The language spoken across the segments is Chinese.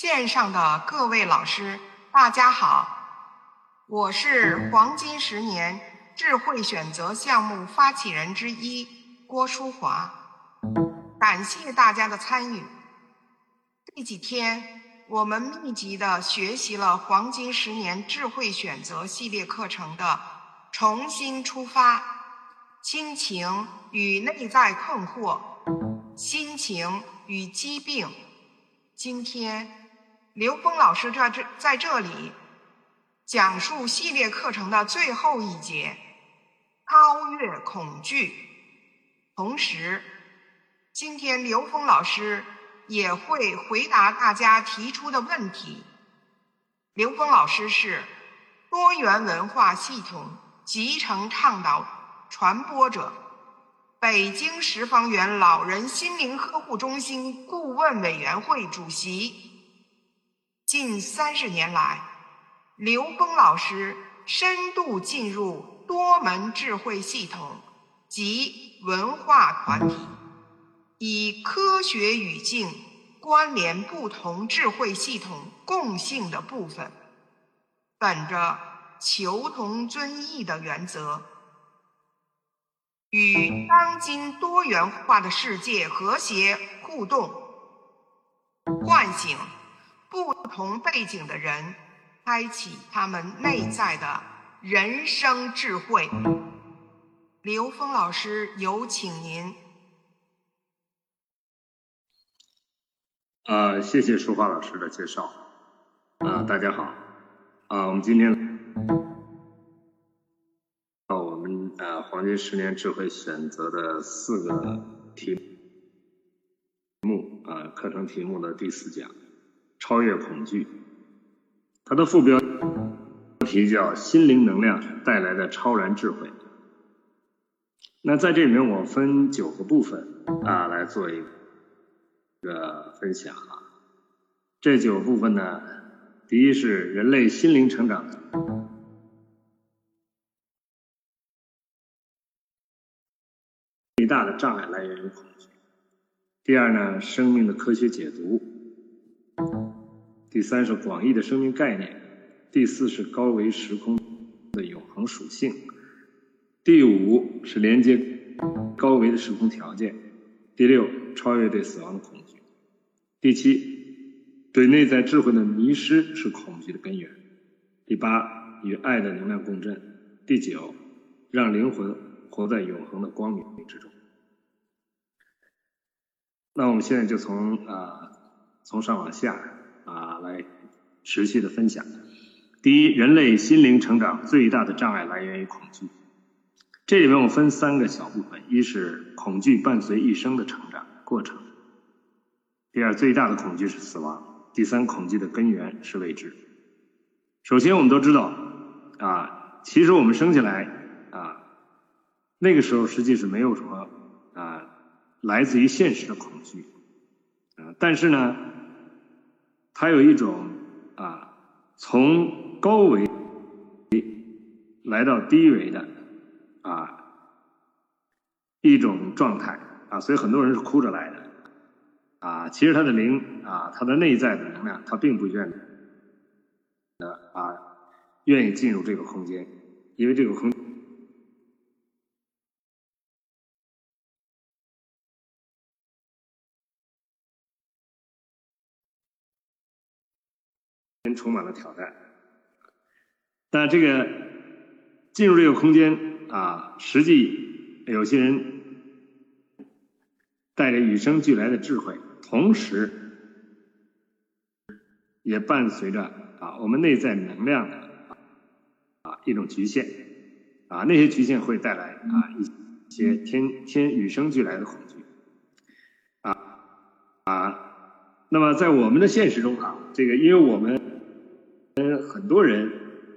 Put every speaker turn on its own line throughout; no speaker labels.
线上的各位老师，大家好，我是黄金十年智慧选择项目发起人之一郭淑华，感谢大家的参与。这几天我们密集的学习了黄金十年智慧选择系列课程的重新出发、亲情与内在困惑、心情与疾病。今天。刘峰老师在这在这里讲述系列课程的最后一节——超越恐惧。同时，今天刘峰老师也会回答大家提出的问题。刘峰老师是多元文化系统集成倡导传播者，北京十方园老人心灵呵护中心顾问委员会主席。近三十年来，刘峰老师深度进入多门智慧系统及文化团体，以科学语境关联不同智慧系统共性的部分，本着求同尊异的原则，与当今多元化的世界和谐互动，唤醒。不同背景的人，开启他们内在的人生智慧。刘峰老师，有请您。
啊，谢谢淑华老师的介绍。啊，大家好。啊，我们今天到我们呃黄金十年智慧选择的四个题目啊课程题目的第四讲。超越恐惧，它的副标题叫“心灵能量带来的超然智慧”。那在这里面，我分九个部分啊来做一个分享啊。这九个部分呢，第一是人类心灵成长最大的障碍来源于恐惧。第二呢，生命的科学解读。第三是广义的生命概念，第四是高维时空的永恒属性，第五是连接高维的时空条件，第六超越对死亡的恐惧，第七对内在智慧的迷失是恐惧的根源，第八与爱的能量共振，第九让灵魂活在永恒的光明之中。那我们现在就从啊从上往下。啊，来持续的分享。第一，人类心灵成长最大的障碍来源于恐惧。这里面我分三个小部分：一是恐惧伴随一生的成长过程；第二，最大的恐惧是死亡；第三，恐惧的根源是未知。首先，我们都知道啊，其实我们生下来啊，那个时候实际是没有什么啊来自于现实的恐惧啊，但是呢。还有一种啊，从高维来到低维的啊一种状态啊，所以很多人是哭着来的啊。其实他的灵啊，他的内在的能量，他并不愿的啊，愿意进入这个空间，因为这个空。充满了挑战，但这个进入这个空间啊，实际有些人带着与生俱来的智慧，同时也伴随着啊我们内在能量的啊一种局限啊，那些局限会带来啊一些天天与生俱来的恐惧啊啊，那么在我们的现实中啊，这个因为我们。很多人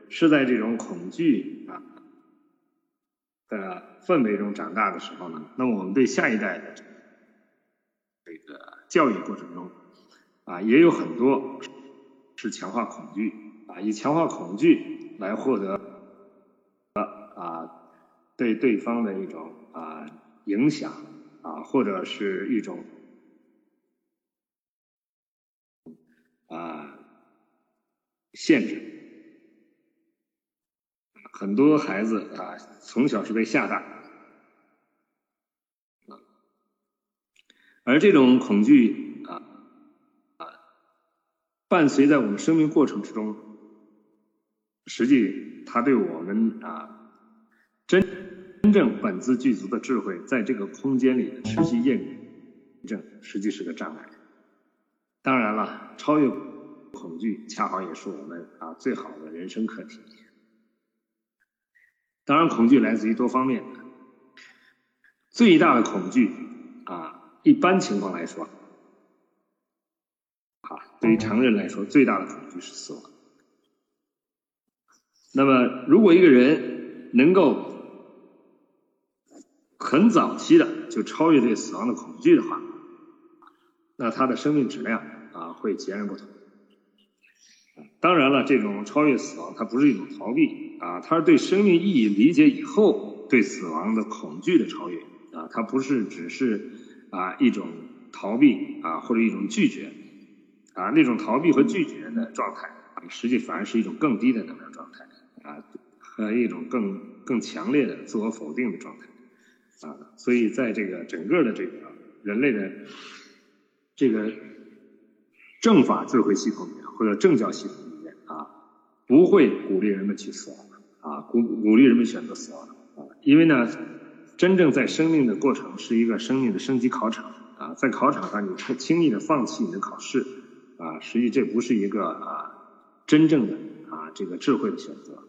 是在这种恐惧啊的氛围中长大的时候呢，那么我们对下一代的这个教育过程中啊，也有很多是强化恐惧啊，以强化恐惧来获得啊对对方的一种啊影响啊，或者是一种啊限制。很多孩子啊，从小是被吓大，而这种恐惧啊啊，伴随在我们生命过程之中，实际它对我们啊真真正本自具足的智慧，在这个空间里的持续验证，实际是个障碍。当然了，超越恐惧，恰好也是我们啊最好的人生课题。当然，恐惧来自于多方面。最大的恐惧啊，一般情况来说，啊，对于常人来说，最大的恐惧是死亡。那么，如果一个人能够很早期的就超越对死亡的恐惧的话，那他的生命质量啊会截然不同。当然了，这种超越死亡，它不是一种逃避啊，它是对生命意义理解以后对死亡的恐惧的超越啊，它不是只是啊一种逃避啊或者一种拒绝啊那种逃避和拒绝的状态啊，实际反而是一种更低的能量状态啊和一种更更强烈的自我否定的状态啊，所以在这个整个的这个人类的这个正法智慧系统或者政教系统里面啊。不会鼓励人们去死亡的啊，鼓鼓励人们选择死亡的啊，因为呢，真正在生命的过程是一个生命的升级考场啊，在考场上你轻易的放弃你的考试啊，实际这不是一个啊真正的啊这个智慧的选择，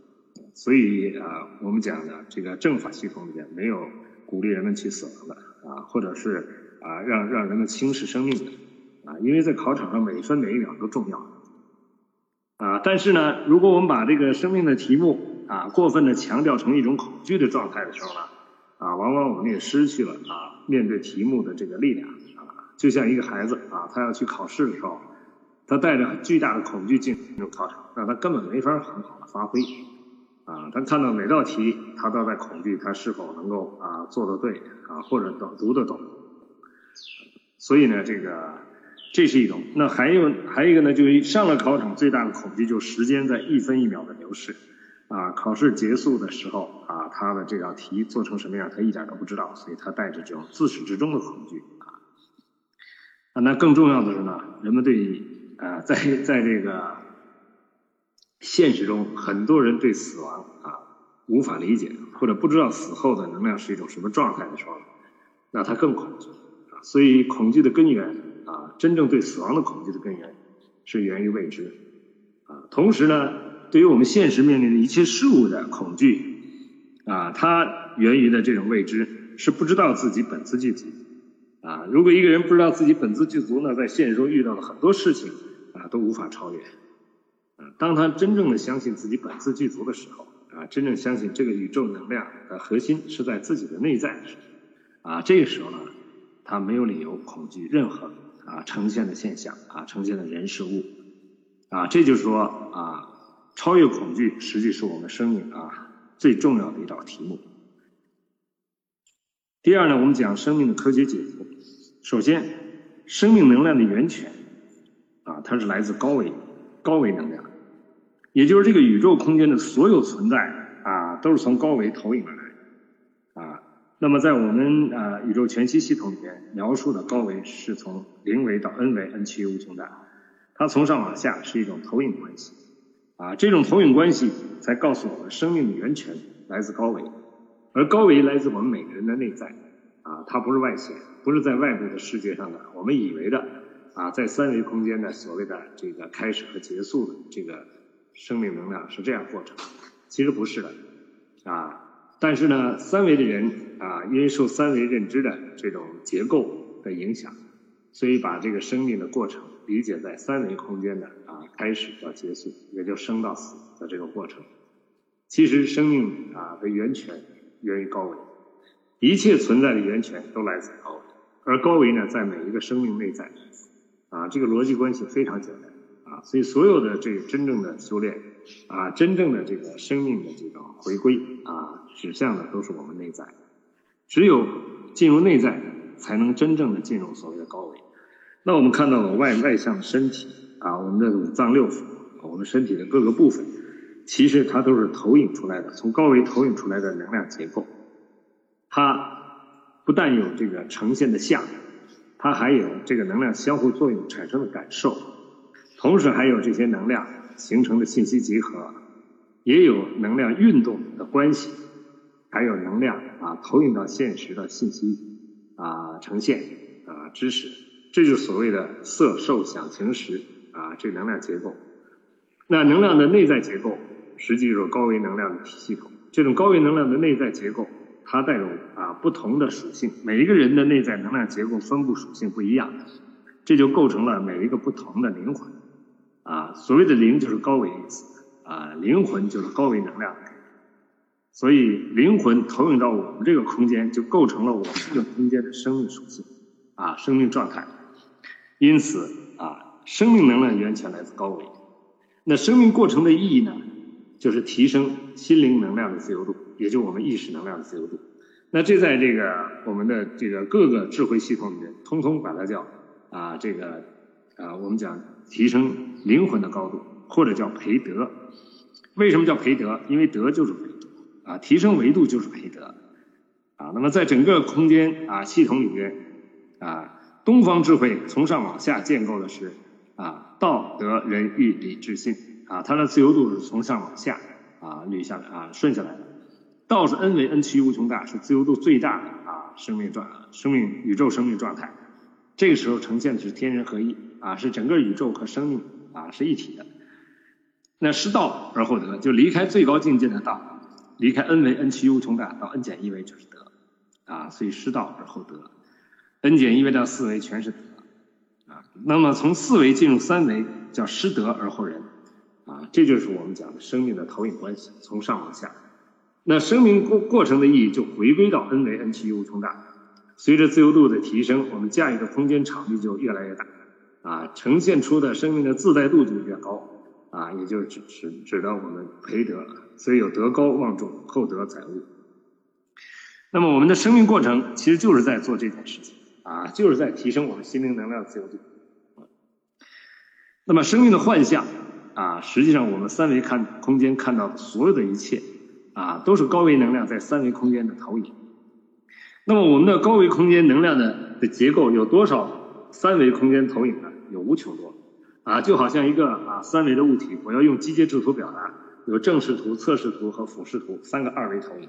所以啊我们讲的这个政法系统里面没有鼓励人们去死亡的啊，或者是啊让让人们轻视生命的啊，因为在考场上每一分每一秒都重要。啊，但是呢，如果我们把这个生命的题目啊过分的强调成一种恐惧的状态的时候呢，啊，往往我们也失去了啊面对题目的这个力量啊。就像一个孩子啊，他要去考试的时候，他带着巨大的恐惧进入考场，那他根本没法很好的发挥啊。他看到每道题，他都在恐惧他是否能够啊做得对啊，或者懂读得懂。所以呢，这个。这是一种，那还有还有一个呢，就是上了考场最大的恐惧就是时间在一分一秒的流逝，啊，考试结束的时候啊，他的这道题做成什么样，他一点都不知道，所以他带着这种自始至终的恐惧啊。啊，那更重要的是呢，人们对啊，在在这个现实中，很多人对死亡啊无法理解，或者不知道死后的能量是一种什么状态的时候，那他更恐惧啊，所以恐惧的根源。真正对死亡的恐惧的根源是源于未知，啊，同时呢，对于我们现实面临的一切事物的恐惧，啊，它源于的这种未知是不知道自己本自具足，啊，如果一个人不知道自己本自具足呢，在现实中遇到的很多事情啊都无法超越，啊，当他真正的相信自己本自具足的时候，啊，真正相信这个宇宙能量的核心是在自己的内在，啊，这个时候呢，他没有理由恐惧任何。啊，呈现的现象啊，呈现的人事物啊，这就是说啊，超越恐惧，实际是我们生命啊最重要的一道题目。第二呢，我们讲生命的科学解读。首先，生命能量的源泉啊，它是来自高维高维能量，也就是这个宇宙空间的所有存在啊，都是从高维投影而来。那么，在我们啊宇宙全息系统里面描述的高维是从零维到 n 维，n 趋于无穷大，它从上往下是一种投影关系，啊，这种投影关系才告诉我们生命的源泉来自高维，而高维来自我们每个人的内在，啊，它不是外显，不是在外部的世界上的我们以为的啊，在三维空间的所谓的这个开始和结束的这个生命能量是这样过程，其实不是的，啊。但是呢，三维的人啊，因为受三维认知的这种结构的影响，所以把这个生命的过程理解在三维空间的啊开始到结束，也就生到死的这个过程。其实生命啊的源泉源于高维，一切存在的源泉都来自高维，而高维呢在每一个生命内在，啊这个逻辑关系非常简单啊，所以所有的这个真正的修炼啊，真正的这个生命的这种回归啊。指向的都是我们内在，只有进入内在，才能真正的进入所谓的高维。那我们看到了外外向的身体啊，我们的五脏六腑，我们身体的各个部分，其实它都是投影出来的，从高维投影出来的能量结构。它不但有这个呈现的像，它还有这个能量相互作用产生的感受，同时还有这些能量形成的信息集合，也有能量运动的关系，还有能量啊投影到现实的信息啊呈现啊知识，这就是所谓的色受想行识啊这能量结构。那能量的内在结构，实际就是高维能量的体系统。这种高维能量的内在结构。它带有啊不同的属性，每一个人的内在能量结构分布属性不一样，这就构成了每一个不同的灵魂。啊，所谓的灵就是高维意思，啊灵魂就是高维能量。所以灵魂投影到我们这个空间，就构成了我们这个空间的生命属性，啊生命状态。因此啊，生命能量源泉来自高维。那生命过程的意义呢？就是提升心灵能量的自由度，也就我们意识能量的自由度。那这在这个我们的这个各个智慧系统里面，通通把它叫啊这个啊我们讲提升灵魂的高度，或者叫培德。为什么叫培德？因为德就是维度啊，提升维度就是培德啊。那么在整个空间啊系统里边啊，东方智慧从上往下建构的是啊道德仁义礼智信。啊，它的自由度是从上往下啊捋下来啊顺下来的。道是 n 为 n 趋无穷大，是自由度最大的啊生命状生命宇宙生命状态。这个时候呈现的是天人合一啊，是整个宇宙和生命啊是一体的。那失道而后得，就离开最高境界的道，离开 n 为 n 趋无穷大到 n 减一维就是德啊，所以失道而后德。n 减一维到四维全是德啊。那么从四维进入三维叫失德而后仁。啊，这就是我们讲的生命的投影关系，从上往下。那生命过过程的意义就回归到 n 为 n 趋无穷大。随着自由度的提升，我们驾驭的空间场域就越来越大，啊，呈现出的生命的自在度就越高，啊，也就是指指指的我们培德了，所以有德高望重，厚德载物。那么我们的生命过程其实就是在做这件事情，啊，就是在提升我们心灵能量的自由度。那么生命的幻象。啊，实际上我们三维看空间看到的所有的一切，啊，都是高维能量在三维空间的投影。那么我们的高维空间能量的的结构有多少三维空间投影呢？有无穷多。啊，就好像一个啊三维的物体，我要用机械制图表达，有正视图、侧视图和俯视图三个二维投影。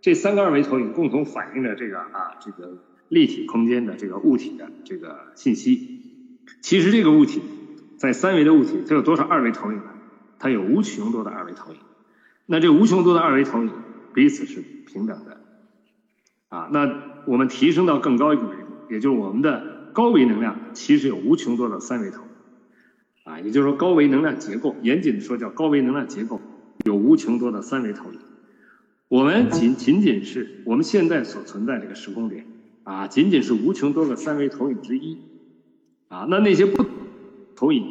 这三个二维投影共同反映着这个啊这个立体空间的这个物体的这个信息。其实这个物体。在三维的物体，它有多少二维投影呢？它有无穷多的二维投影。那这无穷多的二维投影彼此是平等的。啊，那我们提升到更高一个维度，也就是我们的高维能量，其实有无穷多的三维投影。啊，也就是说高维能量结构，严谨的说叫高维能量结构，有无穷多的三维投影。我们仅仅仅是我们现在所存在这个时空点，啊，仅仅是无穷多个三维投影之一。啊，那那些不。投影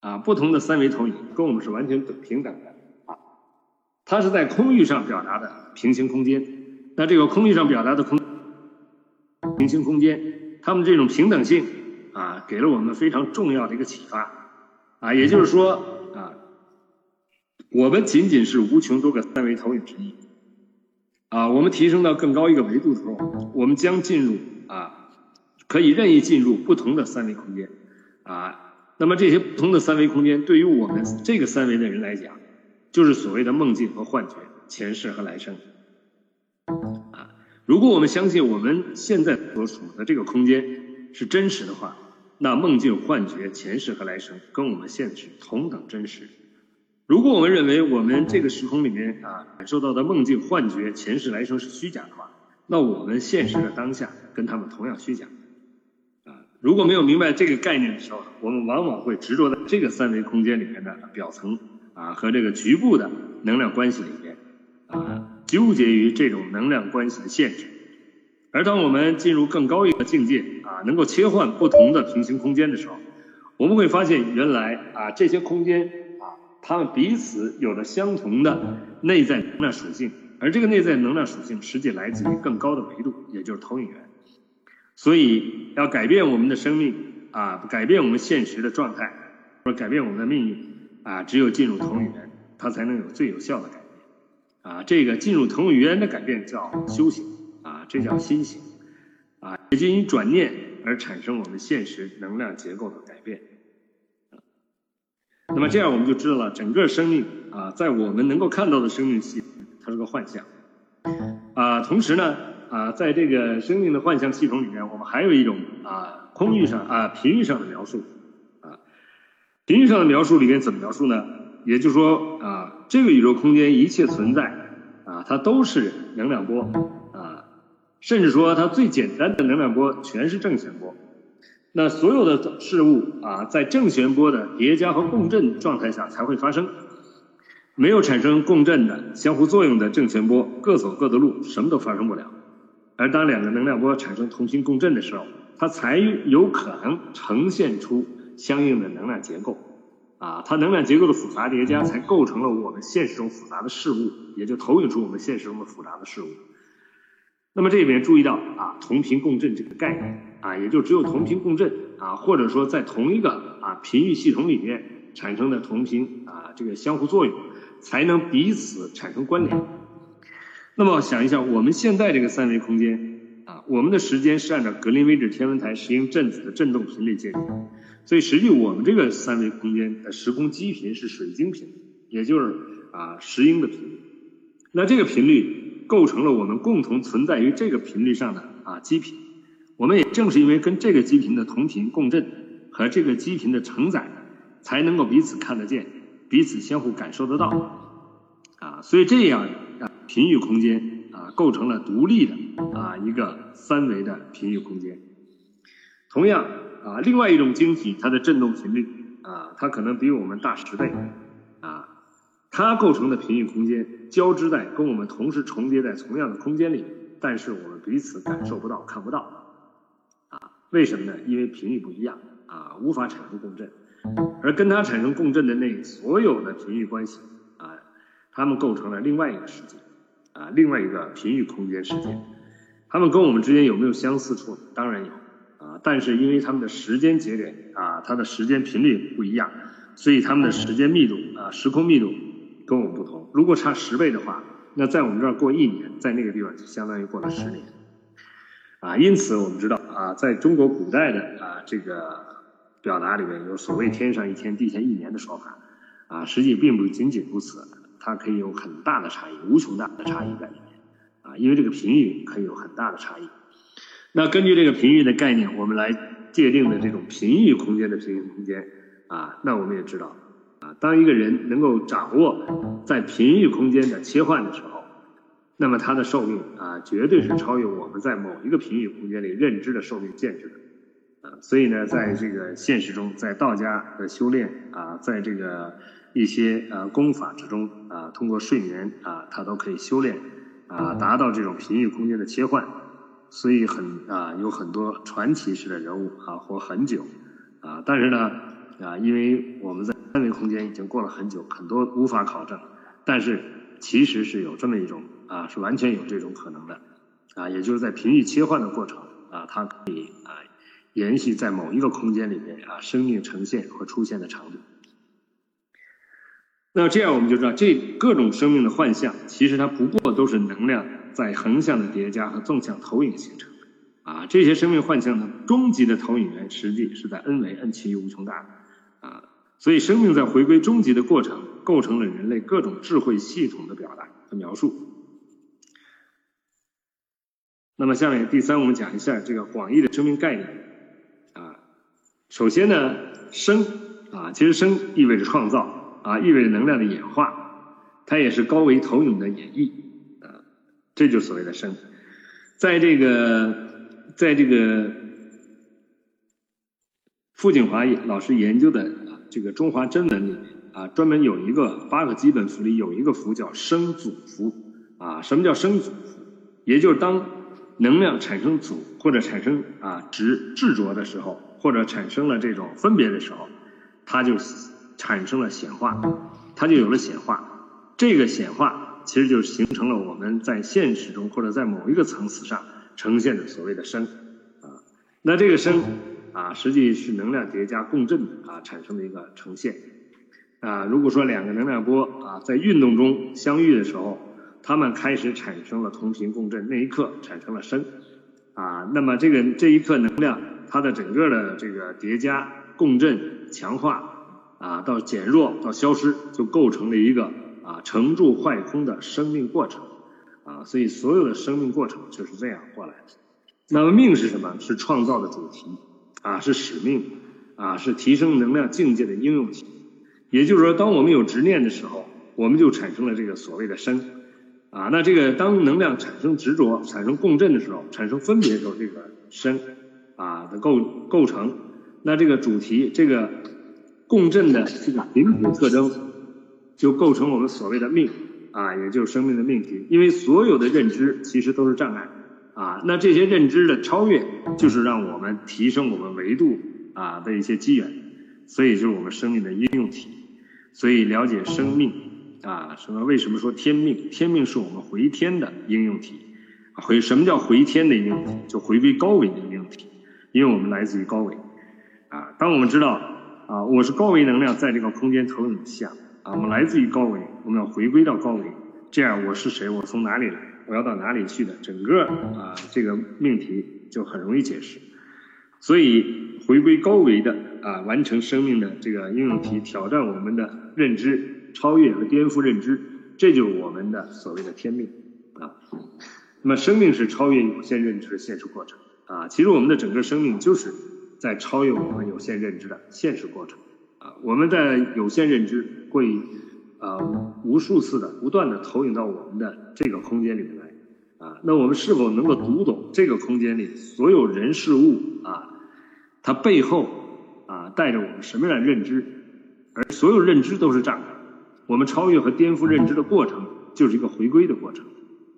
啊，不同的三维投影跟我们是完全平等的啊。它是在空域上表达的平行空间。那这个空域上表达的空平行空间，它们这种平等性啊，给了我们非常重要的一个启发啊。也就是说啊，我们仅仅是无穷多个三维投影之一。啊，我们提升到更高一个维度的时候，我们将进入啊，可以任意进入不同的三维空间啊。那么这些不同的三维空间，对于我们这个三维的人来讲，就是所谓的梦境和幻觉、前世和来生啊。如果我们相信我们现在所处的这个空间是真实的话，那梦境、幻觉、前世和来生跟我们现实同等真实。如果我们认为我们这个时空里面啊感受到的梦境、幻觉、前世来生是虚假的话，那我们现实的当下跟他们同样虚假。啊，如果没有明白这个概念的时候，我们往往会执着在这个三维空间里面的表层啊和这个局部的能量关系里面啊，纠结于这种能量关系的限制。而当我们进入更高一个境界啊，能够切换不同的平行空间的时候，我们会发现原来啊这些空间啊。它们彼此有着相同的内在能量属性，而这个内在能量属性实际来自于更高的维度，也就是投影源。所以要改变我们的生命啊，改变我们现实的状态，或者改变我们的命运啊，只有进入投影源，它才能有最有效的改变啊。这个进入投影源的改变叫修行啊，这叫心行啊，也就因转念而产生我们现实能量结构的改变。那么这样我们就知道了，整个生命啊，在我们能够看到的生命系，它是个幻象啊。同时呢，啊，在这个生命的幻象系统里面，我们还有一种啊，空域上啊，频率上的描述啊。频率上的描述里面怎么描述呢？也就是说啊，这个宇宙空间一切存在啊，它都是能量波，甚至说它最简单的能量波全是正弦波。那所有的事物啊，在正弦波的叠加和共振状态下才会发生，没有产生共振的相互作用的正弦波，各走各的路，什么都发生不了。而当两个能量波产生同频共振的时候，它才有可能呈现出相应的能量结构。啊，它能量结构的复杂叠加，才构成了我们现实中复杂的事物，也就投影出我们现实中的复杂的事物。那么这里面注意到啊，同频共振这个概念啊，也就只有同频共振啊，或者说在同一个啊频域系统里面产生的同频啊这个相互作用，才能彼此产生关联。那么想一想，我们现在这个三维空间啊，我们的时间是按照格林威治天文台石英振子的振动频率界定，所以实际我们这个三维空间的时空基频是水晶频，也就是啊石英的频率。那这个频率。构成了我们共同存在于这个频率上的啊基频，我们也正是因为跟这个基频的同频共振和这个基频的承载，才能够彼此看得见，彼此相互感受得到，啊，所以这样啊频域空间啊构成了独立的啊一个三维的频域空间。同样啊，另外一种晶体它的振动频率啊，它可能比我们大十倍。啊它构成的频域空间交织在跟我们同时重叠在同样的空间里，但是我们彼此感受不到、看不到，啊，为什么呢？因为频率不一样，啊，无法产生共振，而跟它产生共振的那所有的频率关系，啊，它们构成了另外一个世界，啊，另外一个频域空间世界，它们跟我们之间有没有相似处？当然有，啊，但是因为它们的时间节点，啊，它的时间频率不一样，所以它们的时间密度，啊，时空密度。跟我们不同，如果差十倍的话，那在我们这儿过一年，在那个地方就相当于过了十年，啊，因此我们知道啊，在中国古代的啊这个表达里面有所谓“天上一天，地下一年”的说法，啊，实际并不仅仅如此，它可以有很大的差异，无穷大的差异在里面，啊，因为这个频率可以有很大的差异。那根据这个频率的概念，我们来界定的这种频域空间的频域空间，啊，那我们也知道。当一个人能够掌握在频域空间的切换的时候，那么他的寿命啊，绝对是超越我们在某一个频域空间里认知的寿命限制的。啊，所以呢，在这个现实中，在道家的修炼啊，在这个一些呃功法之中啊，通过睡眠啊，他都可以修炼啊，达到这种频域空间的切换。所以很啊，有很多传奇式的人物啊，活很久啊，但是呢啊，因为我们在三维空间已经过了很久，很多无法考证，但是其实是有这么一种啊，是完全有这种可能的啊，也就是在频率切换的过程啊，它可以啊延续在某一个空间里面啊，生命呈现和出现的长度。那这样我们就知道，这各种生命的幻象，其实它不过都是能量在横向的叠加和纵向投影形成啊。这些生命幻象的终极的投影源，实际是在 n 维 n 趋于无穷大啊。所以，生命在回归终极的过程，构成了人类各种智慧系统的表达和描述。那么，下面第三，我们讲一下这个广义的生命概念。啊，首先呢，生啊，其实生意味着创造啊，意味着能量的演化，它也是高维投影的演绎啊，这就是所谓的生。在这个，在这个傅景华老师研究的。这个中华真文里面啊，专门有一个八个基本符里有一个符叫生祖符啊。什么叫生祖符？也就是当能量产生组或者产生啊执执着的时候，或者产生了这种分别的时候，它就产生了显化，它就有了显化。这个显化其实就形成了我们在现实中或者在某一个层次上呈现的所谓的生啊。那这个生啊，实际是能量叠加共振啊产生的一个呈现啊。如果说两个能量波啊在运动中相遇的时候，它们开始产生了同频共振，那一刻产生了声啊。那么这个这一刻能量，它的整个的这个叠加、共振、强化啊，到减弱到消失，就构成了一个啊成住坏空的生命过程啊。所以所有的生命过程就是这样过来的。那么命是什么？是创造的主题啊，是使命啊，是提升能量境界的应用体。也就是说，当我们有执念的时候，我们就产生了这个所谓的生。啊，那这个当能量产生执着、产生共振的时候，产生分别的时候，这个身啊的构构成，那这个主题、这个共振的这个灵体特征，就构成我们所谓的命啊，也就是生命的命题。因为所有的认知其实都是障碍啊，那这些认知的超越，就是让我们提升我们维度啊的一些机缘，所以就是我们生命的应用体。所以了解生命。啊，什么？为什么说天命？天命是我们回天的应用体。回什么叫回天的应用体？就回归高维的应用体，因为我们来自于高维。啊，当我们知道啊，我是高维能量在这个空间投影下，啊，我们来自于高维，我们要回归到高维，这样我是谁？我从哪里来？我要到哪里去的？整个啊，这个命题就很容易解释。所以回归高维的啊，完成生命的这个应用题，挑战我们的认知。超越和颠覆认知，这就是我们的所谓的天命啊。那么，生命是超越有限认知的现实过程啊。其实，我们的整个生命就是在超越我们有限认知的现实过程啊。我们的有限认知会啊无数次的不断的投影到我们的这个空间里面啊。那我们是否能够读懂这个空间里所有人事物啊？它背后啊带着我们什么样的认知？而所有认知都是障碍。我们超越和颠覆认知的过程，就是一个回归的过程，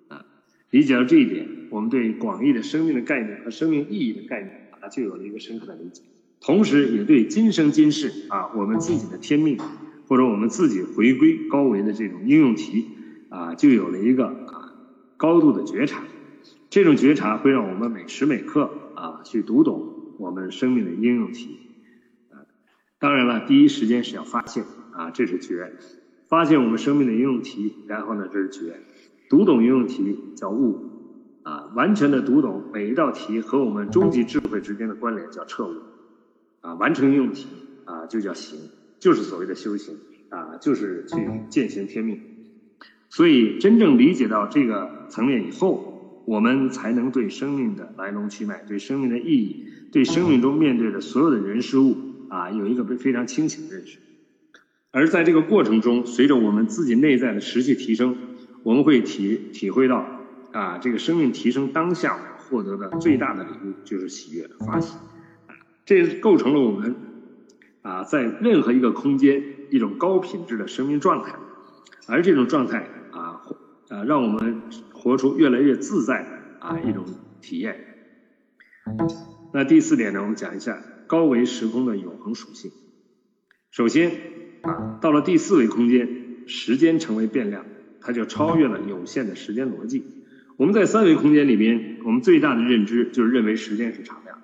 啊，理解到这一点，我们对广义的生命的概念和生命意义的概念啊，就有了一个深刻的理解，同时也对今生今世啊，我们自己的天命，或者我们自己回归高维的这种应用题啊，就有了一个啊高度的觉察，这种觉察会让我们每时每刻啊去读懂我们生命的应用题，啊，当然了，第一时间是要发现啊，这是觉。发现我们生命的应用题，然后呢，这是觉，读懂应用题叫悟，啊，完全的读懂每一道题和我们终极智慧之间的关联叫彻悟，啊，完成应用题啊就叫行，就是所谓的修行，啊，就是去践行天命。所以真正理解到这个层面以后，我们才能对生命的来龙去脉、对生命的意义、对生命中面对的所有的人事物啊，有一个非常清醒的认识。而在这个过程中，随着我们自己内在的实际提升，我们会体体会到啊，这个生命提升当下获得的最大的礼物就是喜悦的发喜，这构成了我们啊在任何一个空间一种高品质的生命状态，而这种状态啊啊让我们活出越来越自在啊一种体验。那第四点呢，我们讲一下高维时空的永恒属性。首先。啊，到了第四维空间，时间成为变量，它就超越了有限的时间逻辑。我们在三维空间里边，我们最大的认知就是认为时间是常量。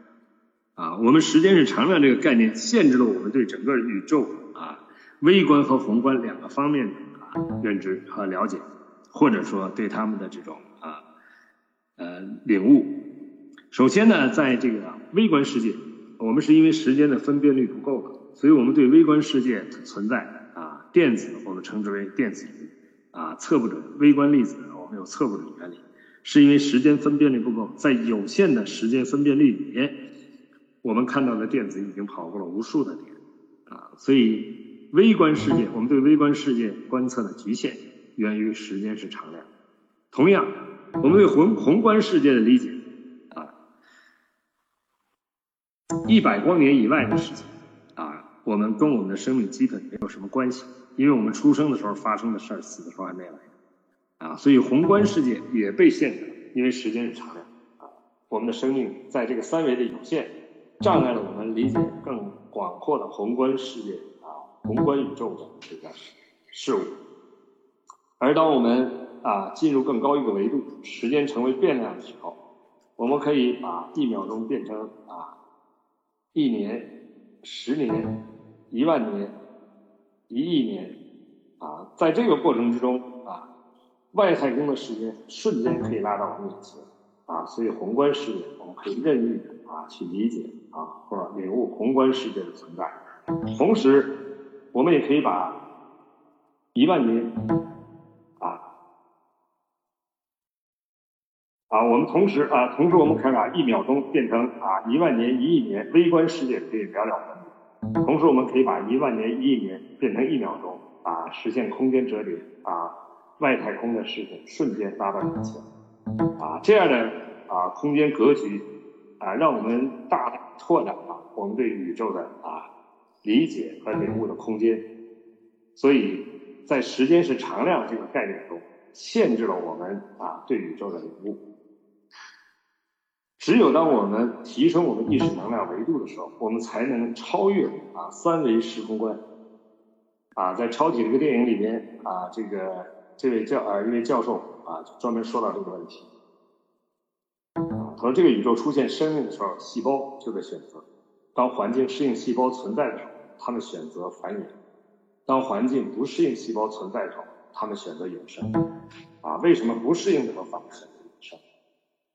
啊，我们时间是常量这个概念，限制了我们对整个宇宙啊微观和宏观两个方面啊认知和了解，或者说对他们的这种啊呃领悟。首先呢，在这个微观世界，我们是因为时间的分辨率不够了。所以我们对微观世界存在啊电子，我们称之为电子云啊测不准微观粒子，我们有测不准原理，是因为时间分辨率不够，在有限的时间分辨率里面，我们看到的电子已经跑过了无数的点啊，所以微观世界，我们对微观世界观测的局限源于时间是常量。同样，我们对宏宏观世界的理解啊，一百光年以外的事情。啊我们跟我们的生命基本没有什么关系，因为我们出生的时候发生的事儿，死的时候还没来，啊，所以宏观世界也被限制了，因为时间是长的，啊，我们的生命在这个三维的有限，障碍了我们理解更广阔的宏观世界啊，宏观宇宙的这个事物。而当我们啊进入更高一个维度，时间成为变量的时候，我们可以把一秒钟变成啊一年、十年、一万年、一亿年，啊，在这个过程之中啊，外太空的时间瞬间可以拉到我们眼前，啊，所以宏观世界我们可以任意的啊去理解啊或者领悟宏观世界的存在，同时我们也可以把一万年同时啊，同时我们可以把一秒钟变成啊一万年、一亿年，微观世界可以了了分。同时，我们可以把一万年、一亿年变成一秒钟，啊，实现空间折叠，啊，外太空的事情瞬间拉到眼前，啊，这样的啊空间格局，啊，让我们大大拓展了我们对宇宙的啊理解和领悟的空间。所以在时间是常量这个概念中，限制了我们啊对宇宙的领悟。只有当我们提升我们意识能量维度的时候，我们才能超越啊三维时空观。啊，在《超体》这个电影里面啊，这个这位教啊一位教授啊专门说到这个问题。啊，他说这个宇宙出现生命的时候，细胞就在选择；当环境适应细胞存在的时候，他们选择繁衍；当环境不适应细胞存在的时候，他们选择永生。啊，为什么不适应的时候反而选择永生？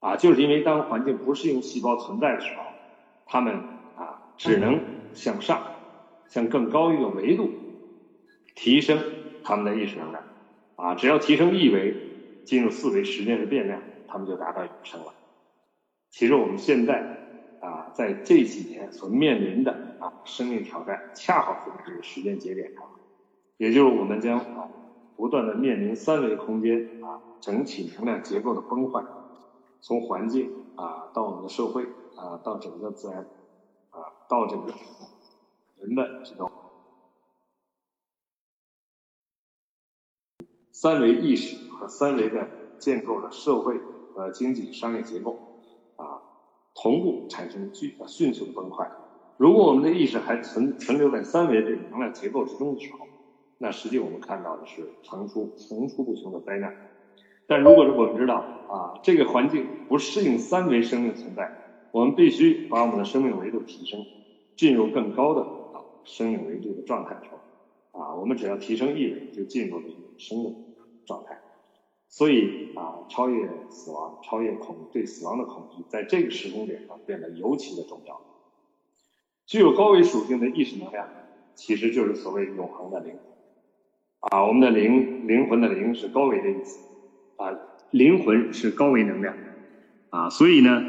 啊，就是因为当环境不适应细胞存在的时候，他们啊只能向上，向更高一个维度提升他们的意识能量。啊，只要提升一维，进入四维时间的变量，他们就达到永生了。其实我们现在啊在这几年所面临的啊生命挑战，恰好是在这个时间节点上，也就是我们将啊不断的面临三维空间啊整体能量结构的崩坏。从环境啊到我们的社会啊到整个自然啊到这个人的这种三维意识和三维的建构的社会和经济商业结构啊同步产生巨迅速的崩坏。如果我们的意识还存存留在三维这个能量结构之中的时候，那实际我们看到的是层出层出不穷的灾难。但如果是我们知道啊，这个环境不适应三维生命存在，我们必须把我们的生命维度提升，进入更高的啊生命维度的状态的时候，啊，我们只要提升一维，就进入了永生的状态。所以啊，超越死亡，超越恐对死亡的恐惧，在这个时空点上变得尤其的重要。具有高维属性的意识能量，其实就是所谓永恒的灵魂。啊，我们的灵灵魂的灵是高维的意思。啊，灵魂是高维能量，啊，所以呢，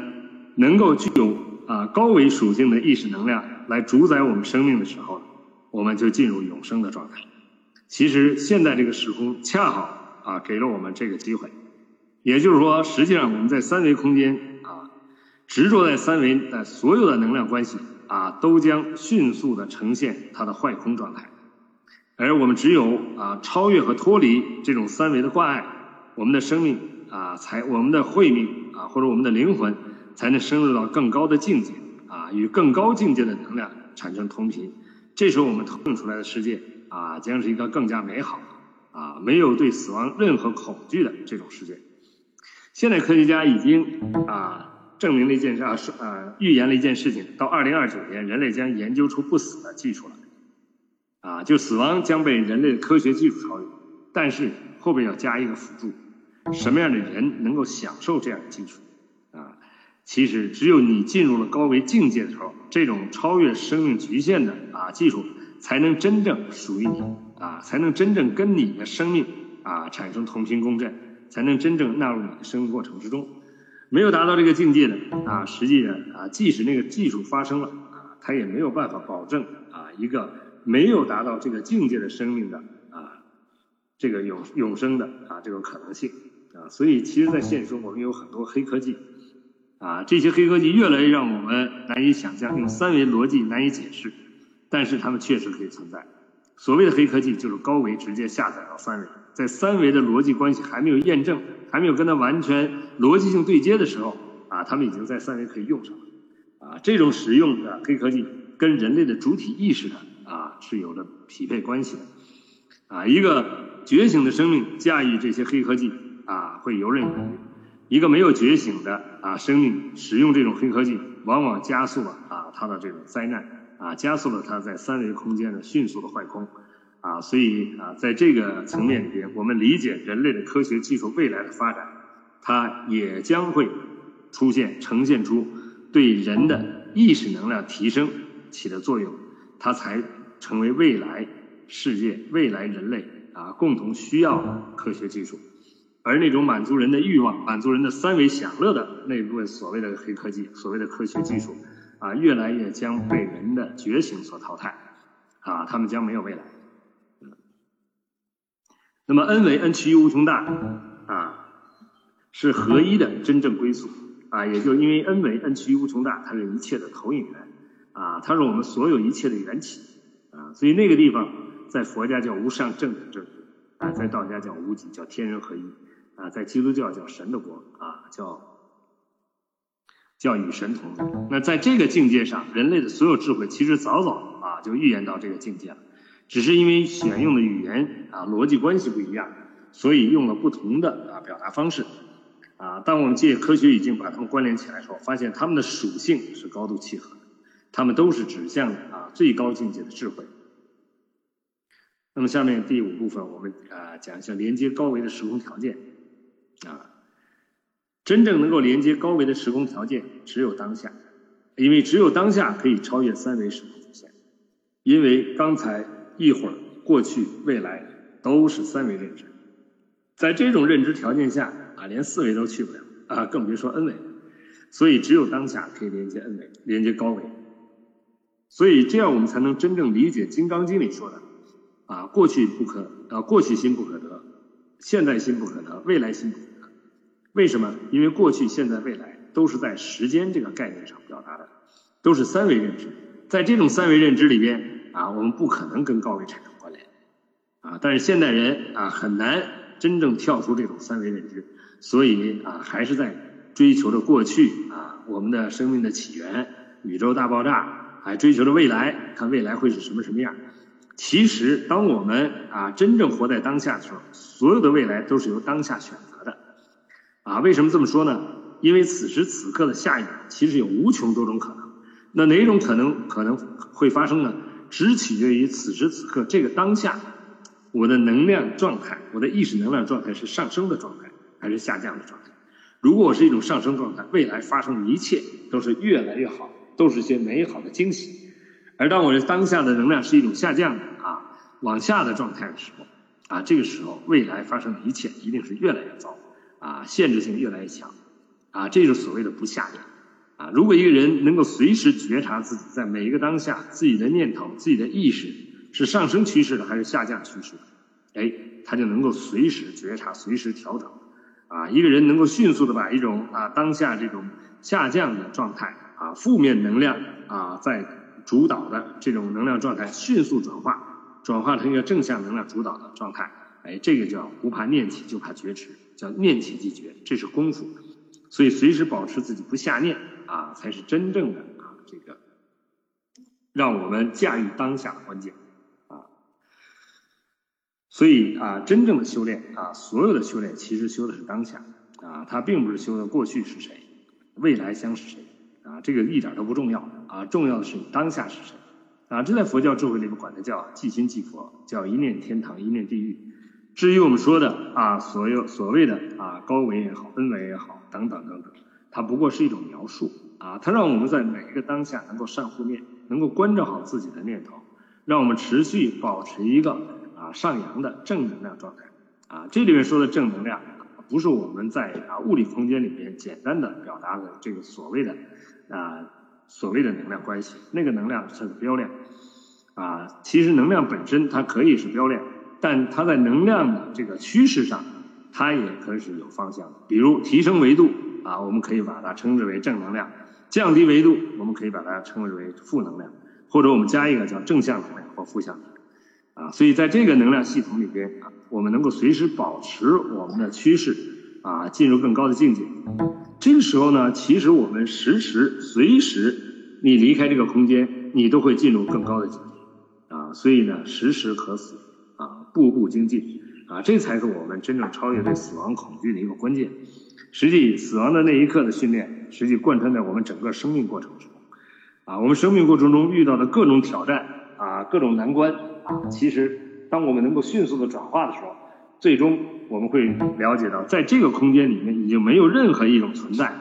能够具有啊高维属性的意识能量来主宰我们生命的时候，我们就进入永生的状态。其实现在这个时空恰好啊给了我们这个机会，也就是说，实际上我们在三维空间啊执着在三维的所有的能量关系啊都将迅速的呈现它的坏空状态，而我们只有啊超越和脱离这种三维的挂碍。我们的生命啊，才我们的慧命啊，或者我们的灵魂，才能深入到更高的境界啊，与更高境界的能量产生同频。这时候我们投影出来的世界啊，将是一个更加美好啊，没有对死亡任何恐惧的这种世界。现在科学家已经啊证明了一件事啊，说呃预言了一件事情，到二零二九年，人类将研究出不死的技术了啊，就死亡将被人类的科学技术超越，但是后边要加一个辅助。什么样的人能够享受这样的技术啊？其实只有你进入了高维境界的时候，这种超越生命局限的啊技术，才能真正属于你啊，才能真正跟你的生命啊产生同频共振，才能真正纳入你的生命过程之中。没有达到这个境界的啊，实际上啊，即使那个技术发生了啊，它也没有办法保证啊一个没有达到这个境界的生命的啊这个永永生的啊这种可能性。啊，所以其实，在现实中，我们有很多黑科技，啊，这些黑科技越来越让我们难以想象，用三维逻辑难以解释，但是它们确实可以存在。所谓的黑科技，就是高维直接下载到三维，在三维的逻辑关系还没有验证，还没有跟它完全逻辑性对接的时候，啊，他们已经在三维可以用上了。啊，这种使用的黑科技跟人类的主体意识的啊是有着匹配关系的。啊，一个觉醒的生命驾驭这些黑科技。啊，会游刃有余。一个没有觉醒的啊生命使用这种黑科技往往加速了啊它的这种灾难啊，加速了它在三维空间的迅速的坏空啊，所以啊，在这个层面里边，我们理解人类的科学技术未来的发展，它也将会出现呈现出对人的意识能量提升起的作用，它才成为未来世界、未来人类啊共同需要的科学技术。而那种满足人的欲望、满足人的三维享乐的那部分所谓的黑科技、所谓的科学技术，啊，越来越将被人的觉醒所淘汰，啊，他们将没有未来。那么 n 为 n 趋于无穷大，啊，是合一的真正归宿，啊，也就因为 n 为 n 趋于无穷大，它是一切的投影源，啊，它是我们所有一切的缘起，啊，所以那个地方在佛家叫无上正等正，啊，在道家叫无极，叫天人合一。啊，在基督教叫神的国啊，叫叫与神同在。那在这个境界上，人类的所有智慧其实早早啊就预言到这个境界了，只是因为选用的语言啊逻辑关系不一样，所以用了不同的啊表达方式。啊，当我们借科学语境把它们关联起来后，发现它们的属性是高度契合的，它们都是指向啊最高境界的智慧。那么下面第五部分，我们啊讲一下连接高维的时空条件。啊，真正能够连接高维的时空条件，只有当下，因为只有当下可以超越三维时空局限，因为刚才一会儿过去未来都是三维认知，在这种认知条件下啊，连四维都去不了啊，更别说 n 维，所以只有当下可以连接 n 维，连接高维，所以这样我们才能真正理解《金刚经》里说的啊，过去不可啊，过去心不可得，现在心不可得，未来心不可得。为什么？因为过去、现在、未来都是在时间这个概念上表达的，都是三维认知。在这种三维认知里边啊，我们不可能跟高维产生关联啊。但是现代人啊，很难真正跳出这种三维认知，所以啊，还是在追求着过去啊，我们的生命的起源、宇宙大爆炸，还追求着未来，看未来会是什么什么样。其实，当我们啊真正活在当下的时候，所有的未来都是由当下选择的。啊，为什么这么说呢？因为此时此刻的下一秒，其实有无穷多种可能。那哪种可能可能会发生呢？只取决于此时此刻这个当下，我的能量状态，我的意识能量状态是上升的状态，还是下降的状态？如果我是一种上升状态，未来发生的一切都是越来越好，都是些美好的惊喜。而当我的当下的能量是一种下降的啊，往下的状态的时候，啊，这个时候未来发生的一切一定是越来越糟。啊，限制性越来越强，啊，这就是所谓的不下念。啊，如果一个人能够随时觉察自己在每一个当下自己的念头、自己的意识是上升趋势的还是下降趋势的，哎，他就能够随时觉察、随时调整。啊，一个人能够迅速的把一种啊当下这种下降的状态啊负面能量啊在主导的这种能量状态迅速转化，转化成一个正向能量主导的状态，哎，这个叫不怕念起，就怕觉迟。叫念起即觉，这是功夫，所以随时保持自己不下念啊，才是真正的啊这个让我们驾驭当下的关键啊。所以啊，真正的修炼啊，所有的修炼其实修的是当下啊，它并不是修的过去是谁，未来将是谁啊，这个一点都不重要啊，重要的是你当下是谁啊。这在佛教智慧里面管它叫即心即佛，叫一念天堂，一念地狱。至于我们说的啊，所有所谓的啊高维也好，恩维也好，等等等等，它不过是一种描述啊，它让我们在每一个当下能够善护念，能够关照好自己的念头，让我们持续保持一个啊上扬的正能量状态啊。这里面说的正能量，不是我们在啊物理空间里面简单的表达的这个所谓的啊所谓的能量关系，那个能量是标量啊，其实能量本身它可以是标量。但它在能量的这个趋势上，它也可以是有方向的。比如提升维度啊，我们可以把它称之为正能量；降低维度，我们可以把它称之为负能量，或者我们加一个叫正向能量或负向能量啊。所以在这个能量系统里边啊，我们能够随时保持我们的趋势啊，进入更高的境界。这个时候呢，其实我们时时随时你离开这个空间，你都会进入更高的境界啊。所以呢，时时可死啊。步步精进，啊，这才是我们真正超越对死亡恐惧的一个关键。实际死亡的那一刻的训练，实际贯穿在我们整个生命过程中。啊，我们生命过程中遇到的各种挑战啊，各种难关啊，其实当我们能够迅速的转化的时候，最终我们会了解到，在这个空间里面已经没有任何一种存在，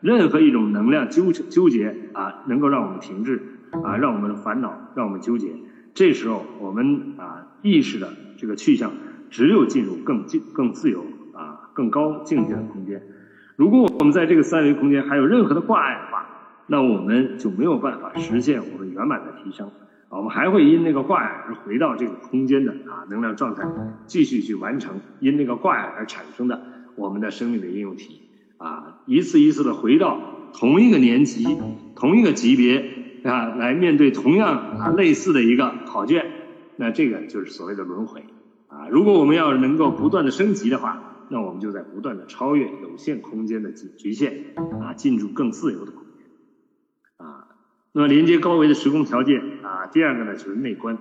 任何一种能量纠纠结啊，能够让我们停滞啊，让我们烦恼，让我们纠结。这时候我们啊意识的这个去向，只有进入更进更自由啊更高境界的空间。如果我们在这个三维空间还有任何的挂碍的话，那我们就没有办法实现我们圆满的提升，我们还会因那个挂碍而回到这个空间的啊能量状态，继续去完成因那个挂碍而产生的我们的生命的应用题啊，一次一次的回到同一个年级、同一个级别啊，来面对同样啊类似的一个考卷，那这个就是所谓的轮回啊。如果我们要是能够不断的升级的话。那我们就在不断的超越有限空间的局局限啊，进入更自由的空间啊。那么连接高维的时空条件啊，第二个呢就是内观，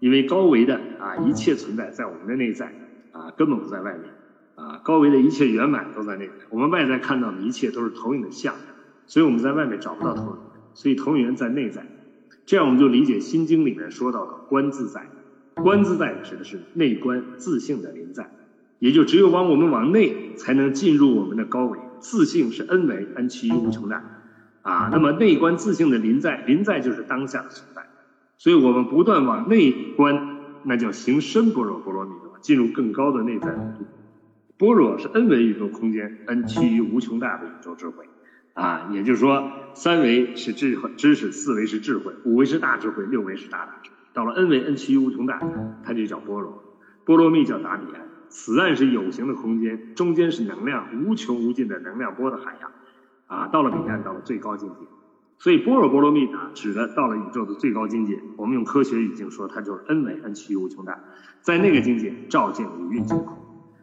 因为高维的啊一切存在在我们的内在啊，根本不在外面啊。高维的一切圆满都在内在，我们外在看到的一切都是投影的像，所以我们在外面找不到投影，所以投影源在内在。这样我们就理解《心经》里面说到的“观自在”，观自在指的是内观自性的临在。也就只有往我们往内，才能进入我们的高维。自性是 n 维，n 趋于无穷大，啊，那么内观自性的临在，临在就是当下的存在。所以我们不断往内观，那叫行深般若波罗蜜多，进入更高的内在度。般若是 n 维宇宙空间，n 趋于无穷大的宇宙智慧，啊，也就是说，三维是智慧知识，四维是智慧，五维是大智慧，六维是大大智。到了 n 维，n 趋于无穷大，它就叫般若，波罗蜜叫达彼岸。此岸是有形的空间，中间是能量无穷无尽的能量波的海洋，啊，到了彼岸，到了最高境界。所以波若波罗蜜啊，指的到了宇宙的最高境界。我们用科学语境说，它就是 n 维 n 趋于无穷大，在那个境界照见五蕴皆空，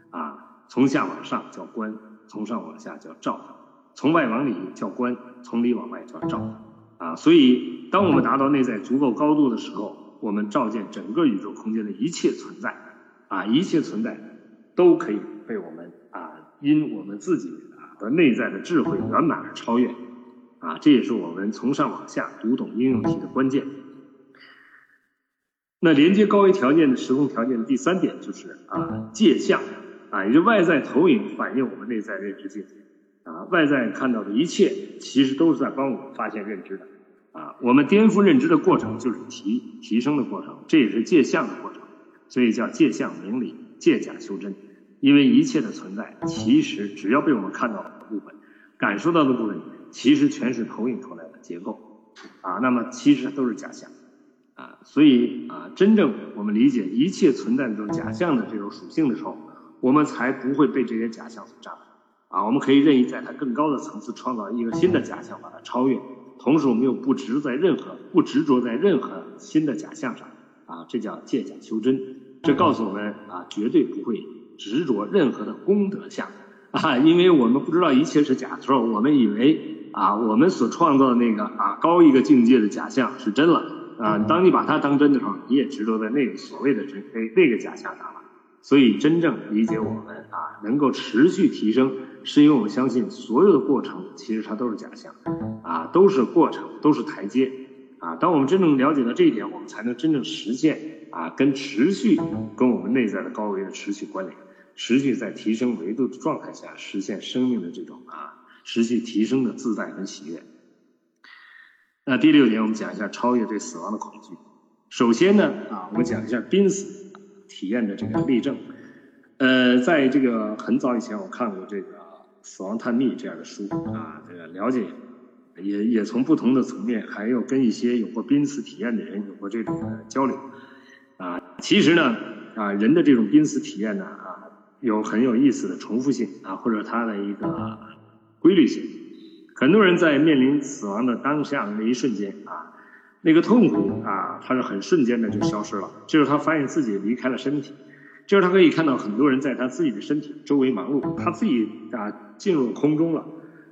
啊，从下往上叫观，从上往下叫照，从外往里叫观，从里往外叫照，啊，所以当我们达到内在足够高度的时候，我们照见整个宇宙空间的一切存在，啊，一切存在。都可以被我们啊，因我们自己啊的内在的智慧圆满而超越，啊，这也是我们从上往下读懂应用题的关键。那连接高维条件的时空条件的第三点就是啊，界相啊，也就外在投影反映我们内在认知境界啊，外在看到的一切其实都是在帮我们发现认知的啊，我们颠覆认知的过程就是提提升的过程，这也是界相的过程，所以叫界相明理，界假修真。因为一切的存在，其实只要被我们看到的部分、感受到的部分，其实全是投影出来的结构，啊，那么其实都是假象，啊，所以啊，真正我们理解一切存在的这种假象的这种属性的时候，我们才不会被这些假象所障碍，啊，我们可以任意在它更高的层次创造一个新的假象，把它超越，同时我们又不执在任何不执着在任何新的假象上，啊，这叫借假修真，这告诉我们啊，绝对不会。执着任何的功德相 啊，因为我们不知道一切是假的时候，我们以为啊，我们所创造的那个啊高一个境界的假象是真了啊。当你把它当真的时候，你也执着在那个所谓的真那那个假象上了。所以真正理解我们啊，能够持续提升，是因为我们相信所有的过程其实它都是假象啊，都是过程，都是台阶啊。当我们真正了解到这一点，我们才能真正实现啊，跟持续跟我们内在的高维的持续关联。持续在提升维度的状态下，实现生命的这种啊持续提升的自在和喜悦。那第六点，我们讲一下超越对死亡的恐惧。首先呢，啊，我们讲一下濒死体验的这个例证。呃，在这个很早以前，我看过这个《死亡探秘》这样的书啊，这个了解也也从不同的层面，还有跟一些有过濒死体验的人有过这种的交流啊。其实呢，啊，人的这种濒死体验呢，啊。有很有意思的重复性啊，或者它的一个规律性。很多人在面临死亡的当下那一瞬间啊，那个痛苦啊，它是很瞬间的就消失了。就是他发现自己离开了身体，就是他可以看到很多人在他自己的身体周围忙碌，他自己啊进入了空中了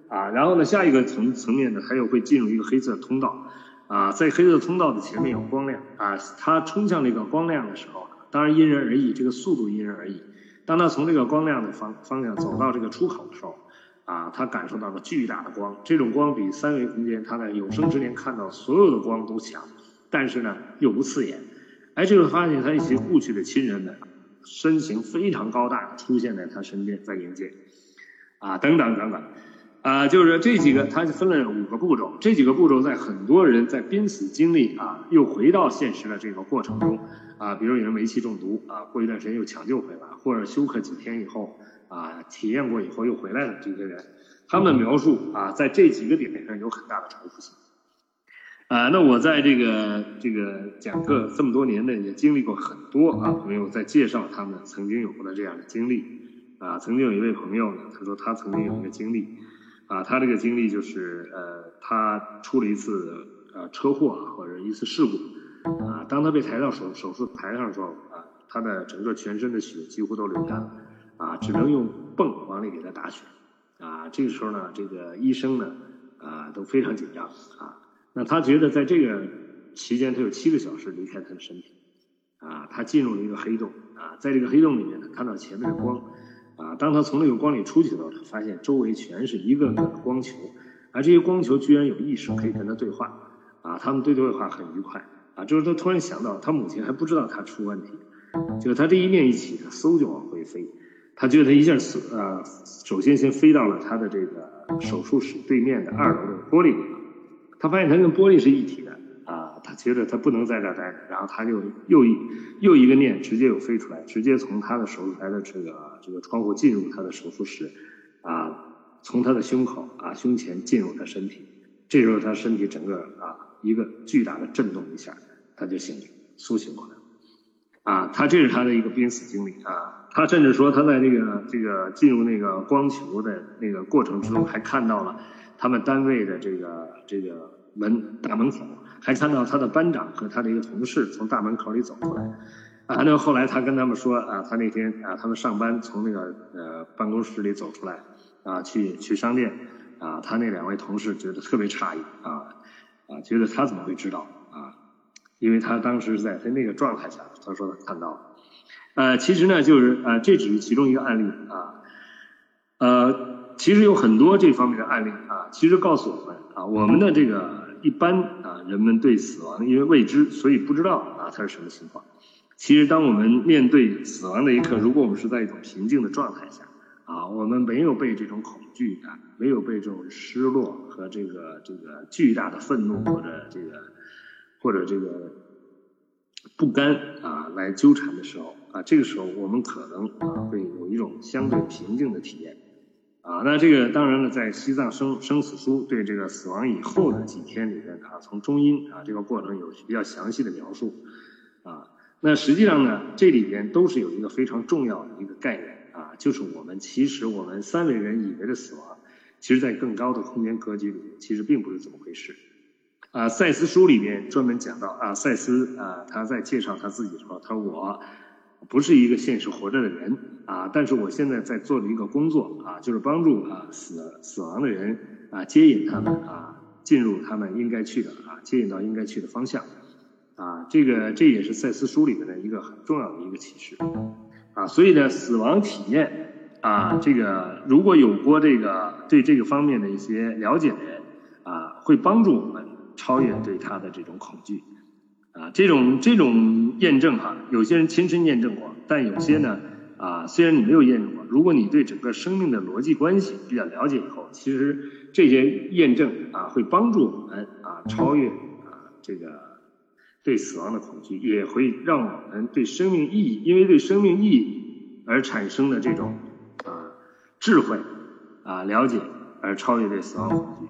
啊。然后呢，下一个层层面呢，他又会进入一个黑色通道啊，在黑色通道的前面有光亮啊，他冲向那个光亮的时候。当然因人而异，这个速度因人而异。当他从这个光亮的方方向走到这个出口的时候，啊，他感受到了巨大的光，这种光比三维空间他在有生之年看到所有的光都强，但是呢又不刺眼。哎，这个发现他一些故去的亲人们，身形非常高大，出现在他身边，在迎接，啊，等等等等。啊，就是这几个，它分了五个步骤。这几个步骤在很多人在濒死经历啊，又回到现实的这个过程中啊，比如有人煤气中毒啊，过一段时间又抢救回来，或者休克几天以后啊，体验过以后又回来的这些人，他们的描述啊，在这几个点上有很大的重复性。啊，那我在这个这个讲课这么多年呢，也经历过很多啊朋友在介绍他们曾经有过的这样的经历啊，曾经有一位朋友呢，他说他曾经有一个经历。啊，他这个经历就是，呃，他出了一次呃车祸啊或者一次事故，啊，当他被抬到手手术台上的时候，啊，他的整个全身的血几乎都流干了，啊，只能用泵往里给他打血，啊，这个时候呢，这个医生呢，啊，都非常紧张，啊，那他觉得在这个期间，他有七个小时离开他的身体，啊，他进入了一个黑洞，啊，在这个黑洞里面呢，看到前面的光。啊，当他从那个光里出去的时候，他发现周围全是一个个的光球，而这些光球居然有意识，可以跟他对话。啊，他们对对话很愉快。啊，就是他突然想到，他母亲还不知道他出问题，就是他这一念一起，他嗖就往回飞。他觉得他一下死，呃，首先先飞到了他的这个手术室对面的二楼的玻璃里，他发现他跟玻璃是一体的。啊他觉得他不能在这儿待着，然后他就又一又一个念直接又飞出来，直接从他的手术台的这个这个窗户进入他的手术室，啊，从他的胸口啊胸前进入他身体，这时候他身体整个啊一个巨大的震动一下，他就醒了，苏醒过来，啊，他这是他的一个濒死经历啊，他甚至说他在这个这个进入那个光球的那个过程之中，还看到了他们单位的这个这个门大门口。还看到他的班长和他的一个同事从大门口里走出来，啊，那后来他跟他们说啊，他那天啊，他们上班从那个呃办公室里走出来，啊，去去商店，啊，他那两位同事觉得特别诧异，啊，啊，觉得他怎么会知道？因为他当时在他那个状态下，他说他看到了，呃，其实呢，就是呃，这只是其中一个案例啊，呃，其实有很多这方面的案例啊，其实告诉我们啊，我们的这个。一般啊，人们对死亡因为未知，所以不知道啊它是什么情况。其实，当我们面对死亡那一刻，如果我们是在一种平静的状态下啊，我们没有被这种恐惧感，没有被这种失落和这个这个巨大的愤怒或者这个或者这个不甘啊来纠缠的时候啊，这个时候我们可能啊会有一种相对平静的体验。啊，那这个当然了，在《西藏生生死书》对这个死亡以后的几天里边啊，从中阴啊这个过程有比较详细的描述，啊，那实际上呢，这里边都是有一个非常重要的一个概念啊，就是我们其实我们三维人以为的死亡，其实在更高的空间格局里，其实并不是这么回事，啊，赛斯书里面专门讲到啊，赛斯啊他在介绍他自己的时候，他说我。不是一个现实活着的人啊，但是我现在在做的一个工作啊，就是帮助啊死死亡的人啊接引他们啊进入他们应该去的啊接引到应该去的方向啊，这个这也是赛斯书里面的一个很重要的一个启示啊，所以呢，死亡体验啊，这个如果有过这个对这个方面的一些了解的人啊，会帮助我们超越对他的这种恐惧。啊，这种这种验证哈，有些人亲身验证过，但有些呢，啊，虽然你没有验证过，如果你对整个生命的逻辑关系比较了解以后，其实这些验证啊，会帮助我们啊超越啊这个对死亡的恐惧，也会让我们对生命意义，因为对生命意义而产生的这种啊智慧啊了解而超越对死亡恐惧，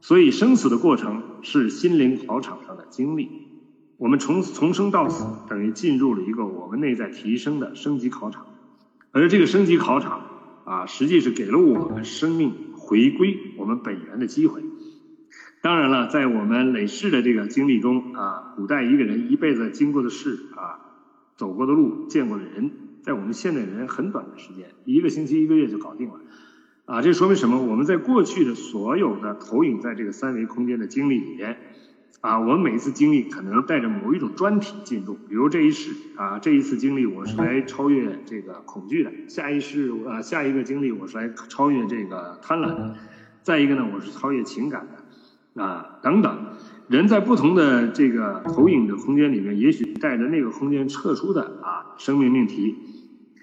所以生死的过程是心灵考场上的经历。我们从从生到死，等于进入了一个我们内在提升的升级考场，而这个升级考场啊，实际是给了我们生命回归我们本源的机会。当然了，在我们累世的这个经历中啊，古代一个人一辈子经过的事啊，走过的路，见过的人，在我们现代人很短的时间，一个星期、一个月就搞定了。啊，这说明什么？我们在过去的所有的投影在这个三维空间的经历里边。啊，我们每一次经历可能带着某一种专题进入，比如这一世啊，这一次经历我是来超越这个恐惧的，下一世啊，下一个经历我是来超越这个贪婪的，再一个呢，我是超越情感的啊等等。人在不同的这个投影的空间里面，也许带着那个空间特殊的啊生命命题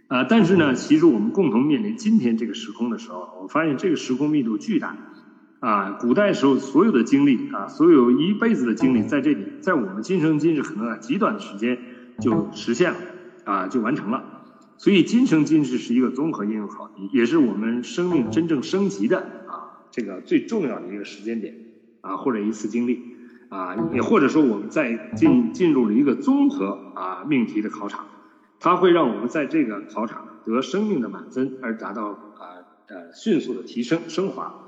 啊，但是呢，其实我们共同面临今天这个时空的时候，我发现这个时空密度巨大。啊，古代时候所有的经历啊，所有一辈子的经历，在这里，在我们今生今世，可能啊极短的时间就实现了，啊，就完成了。所以今生今世是一个综合应用考题，也是我们生命真正升级的啊这个最重要的一个时间点啊，或者一次经历啊，也或者说我们在进进入了一个综合啊命题的考场，它会让我们在这个考场得生命的满分，而达到啊呃迅速的提升升华。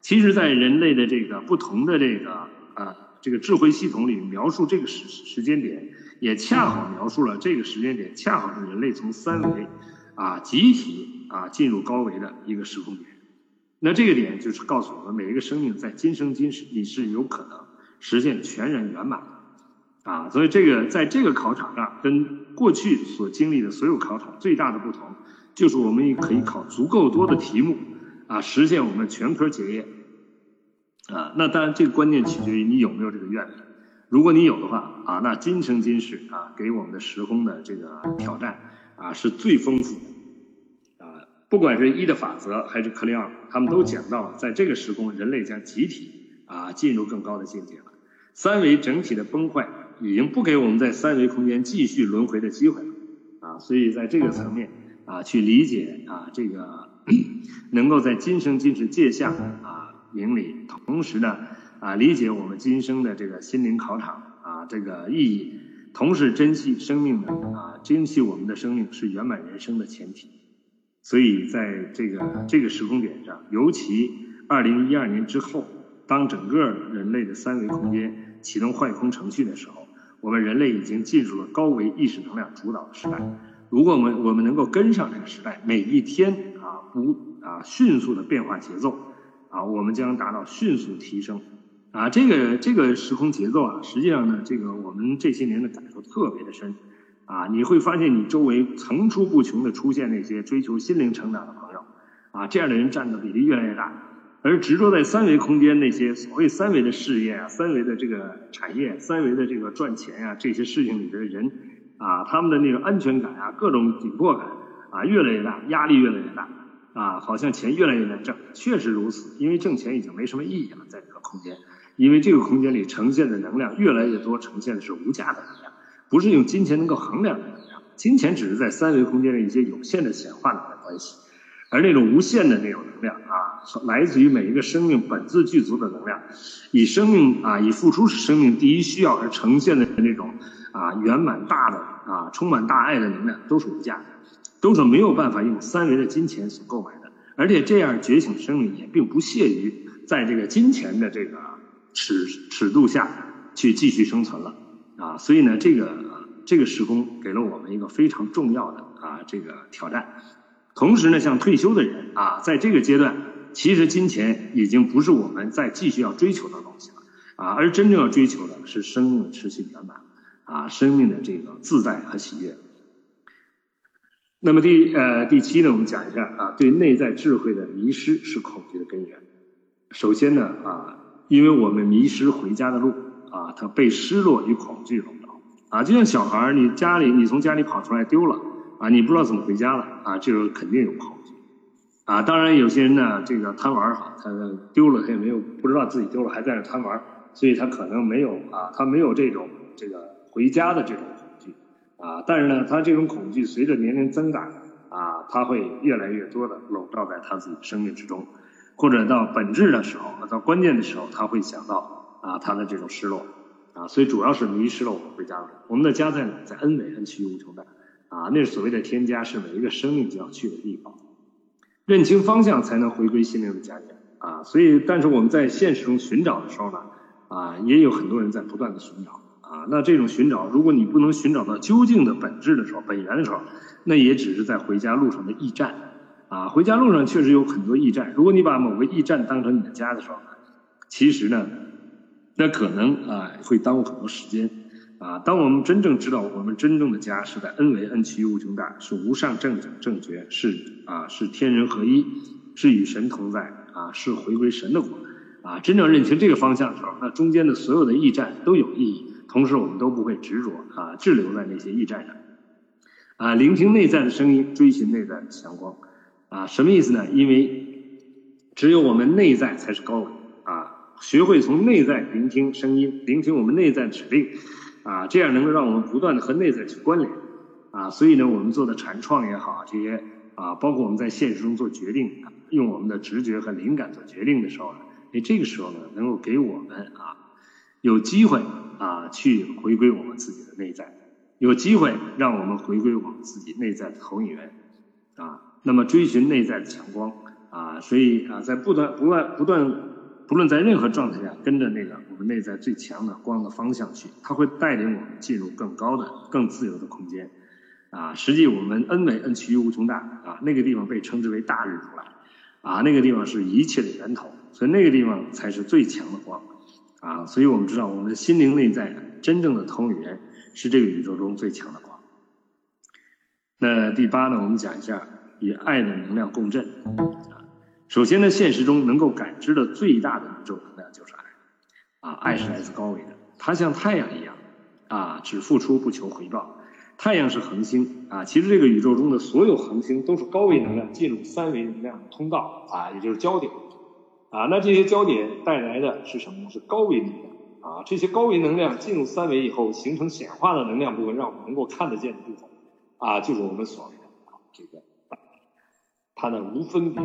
其实，在人类的这个不同的这个啊这个智慧系统里，描述这个时时间点，也恰好描述了这个时间点，恰好是人类从三维啊集体啊进入高维的一个时空点。那这个点就是告诉我们，每一个生命在今生今世你是有可能实现全然圆满的啊。所以，这个在这个考场上，跟过去所经历的所有考场最大的不同，就是我们可以考足够多的题目。啊，实现我们全科结业，啊，那当然这个关键取决于你有没有这个愿力。如果你有的话，啊，那今生今世啊，给我们的时空的这个挑战啊，是最丰富的。啊，不管是一的法则还是克里奥，他们都讲到，在这个时空，人类将集体啊进入更高的境界了。三维整体的崩坏已经不给我们在三维空间继续轮回的机会了。啊，所以在这个层面啊，去理解啊这个。能够在今生今世界相啊明理，同时呢啊理解我们今生的这个心灵考场啊这个意义，同时珍惜生命的啊珍惜我们的生命是圆满人生的前提。所以在这个这个时空点上，尤其二零一二年之后，当整个人类的三维空间启动坏空程序的时候，我们人类已经进入了高维意识能量主导的时代。如果我们我们能够跟上这个时代，每一天啊不啊迅速的变化节奏啊，我们将达到迅速提升啊。这个这个时空节奏啊，实际上呢，这个我们这些年的感受特别的深啊。你会发现，你周围层出不穷的出现那些追求心灵成长的朋友啊，这样的人占的比例越来越大。而执着在三维空间那些所谓三维的事业啊、三维的这个产业、三维的这个赚钱啊这些事情里的人。啊，他们的那个安全感啊，各种紧迫感啊，越来越大，压力越来越大啊，好像钱越来越难挣，确实如此，因为挣钱已经没什么意义了，在这个空间，因为这个空间里呈现的能量越来越多，呈现的是无价的能量，不是用金钱能够衡量的能量，金钱只是在三维空间的一些有限的显化的关系，而那种无限的那种能量啊，来自于每一个生命本自具足的能量，以生命啊，以付出是生命第一需要而呈现的那种。啊，圆满大的啊，充满大爱的能量都是无价的，都是没有办法用三维的金钱所购买的。而且这样觉醒生命也并不屑于在这个金钱的这个尺尺度下去继续生存了啊。所以呢，这个这个时空给了我们一个非常重要的啊这个挑战。同时呢，像退休的人啊，在这个阶段，其实金钱已经不是我们再继续要追求的东西了啊，而真正要追求的是生命的持续圆满。啊，生命的这个自在和喜悦。那么第呃第七呢，我们讲一下啊，对内在智慧的迷失是恐惧的根源。首先呢啊，因为我们迷失回家的路啊，它被失落与恐惧笼罩啊，就像小孩儿，你家里你从家里跑出来丢了啊，你不知道怎么回家了啊，这个肯定有恐惧啊。当然有些人呢，这个贪玩哈，他丢了他也没有不知道自己丢了，还在那贪玩，所以他可能没有啊，他没有这种这个。回家的这种恐惧啊，但是呢，他这种恐惧随着年龄增长啊，他会越来越多的笼罩在他自己生命之中，或者到本质的时候，到关键的时候，他会想到啊，他的这种失落啊，所以主要是迷失了我们回家路。我们的家在哪？在 N 维 N 区无穷大啊，那是所谓的天家，是每一个生命就要去的地方。认清方向，才能回归心灵的家园啊。所以，但是我们在现实中寻找的时候呢，啊，也有很多人在不断的寻找。啊，那这种寻找，如果你不能寻找到究竟的本质的时候，本源的时候，那也只是在回家路上的驿站。啊，回家路上确实有很多驿站。如果你把某个驿站当成你的家的时候，其实呢，那可能啊会耽误很多时间。啊，当我们真正知道我们真正的家是在 N 为 N 趋于无穷大，是无上正等正觉，是啊是天人合一，是与神同在啊，是回归神的国。啊，真正认清这个方向的时候，那中间的所有的驿站都有意义，同时我们都不会执着啊滞留在那些驿站上。啊，聆听内在的声音，追寻内在的强光。啊，什么意思呢？因为只有我们内在才是高维啊，学会从内在聆听声音，聆听我们内在指令。啊，这样能够让我们不断的和内在去关联，啊，所以呢，我们做的禅创也好，这些啊，包括我们在现实中做决定，用我们的直觉和灵感做决定的时候呢，哎，这个时候呢，能够给我们啊，有机会啊，去回归我们自己的内在，有机会让我们回归我们自己内在的投影源，啊，那么追寻内在的强光，啊，所以啊，在不断不断不断。不论在任何状态下，跟着那个我们内在最强的光的方向去，它会带领我们进入更高的、更自由的空间。啊，实际我们 N 为 N 趋于无穷大啊，那个地方被称之为大日如来，啊，那个地方是一切的源头，所以那个地方才是最强的光。啊，所以我们知道，我们的心灵内在真正的通语言是这个宇宙中最强的光。那第八呢，我们讲一下与爱的能量共振。首先呢，现实中能够感知的最大的宇宙能量就是爱，啊，爱是来自高维的，它像太阳一样，啊，只付出不求回报。太阳是恒星，啊，其实这个宇宙中的所有恒星都是高维能量进入三维能量的通道，啊，也就是焦点，啊，那这些焦点带来的是什么呢？是高维能量，啊，这些高维能量进入三维以后，形成显化的能量部分，让我们能够看得见的部分，啊，就是我们所谓的这个它的无分别。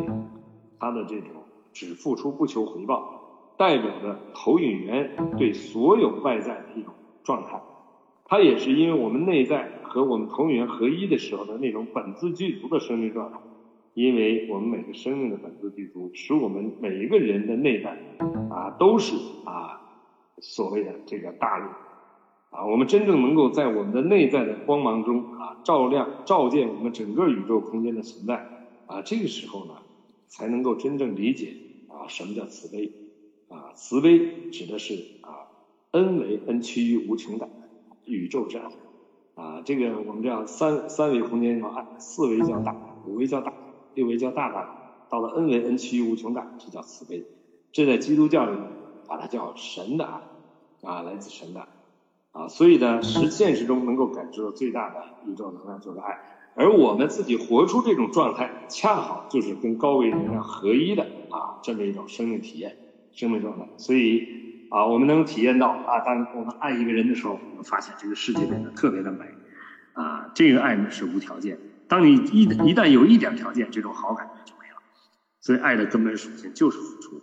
它的这种只付出不求回报，代表着投影源对所有外在的一种状态。它也是因为我们内在和我们投影源合一的时候的那种本自具足的生命状态。因为我们每个生命的本自具足，使我们每一个人的内在啊都是啊所谓的这个大日啊，我们真正能够在我们的内在的光芒中啊照亮照见我们整个宇宙空间的存在啊，这个时候呢。才能够真正理解啊，什么叫慈悲啊？慈悲指的是啊恩为恩趋于无穷大宇宙之爱啊。这个我们叫三三维空间叫爱，四维叫大，五维叫大，六维叫大大，到了 n 为 n 趋于无穷大，这叫慈悲。这在基督教里把它叫神的爱啊，来自神的啊。所以呢，实现实中能够感知到最大的宇宙能量就是爱。而我们自己活出这种状态，恰好就是跟高维能量合一的啊，这么一种生命体验、生命状态。所以啊，我们能体验到啊，当我们爱一个人的时候，我们发现这个世界变得特别的美啊。这个爱呢是无条件，当你一一旦有一点条件，这种好感觉就没了。所以爱的根本属性就是付出。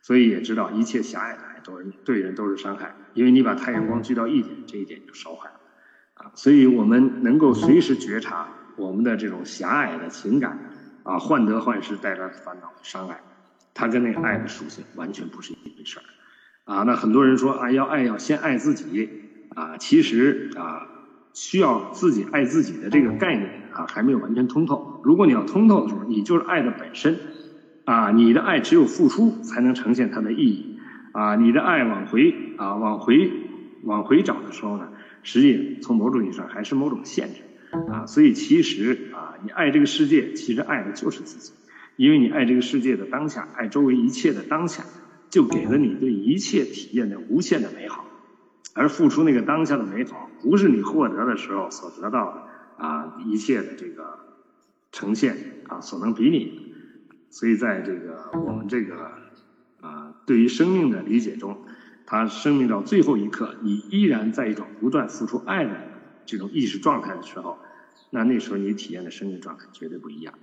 所以也知道一切狭隘的爱都是对人都是伤害，因为你把太阳光聚到一点，这一点就烧坏了。所以我们能够随时觉察我们的这种狭隘的情感，啊，患得患失带来的烦恼和伤害，它跟那个爱的属性完全不是一回事儿，啊，那很多人说啊，要爱要先爱自己，啊，其实啊，需要自己爱自己的这个概念啊，还没有完全通透。如果你要通透的时候，你就是爱的本身，啊，你的爱只有付出才能呈现它的意义，啊，你的爱往回啊，往回往回找的时候呢？实际从某种意义上还是某种限制，啊，所以其实啊，你爱这个世界，其实爱的就是自己，因为你爱这个世界的当下，爱周围一切的当下，就给了你对一切体验的无限的美好，而付出那个当下的美好，不是你获得的时候所得到的啊一切的这个呈现啊所能比拟的，所以在这个我们这个啊对于生命的理解中。他生命到最后一刻，你依然在一种不断付出爱的这种意识状态的时候，那那时候你体验的生命状态绝对不一样。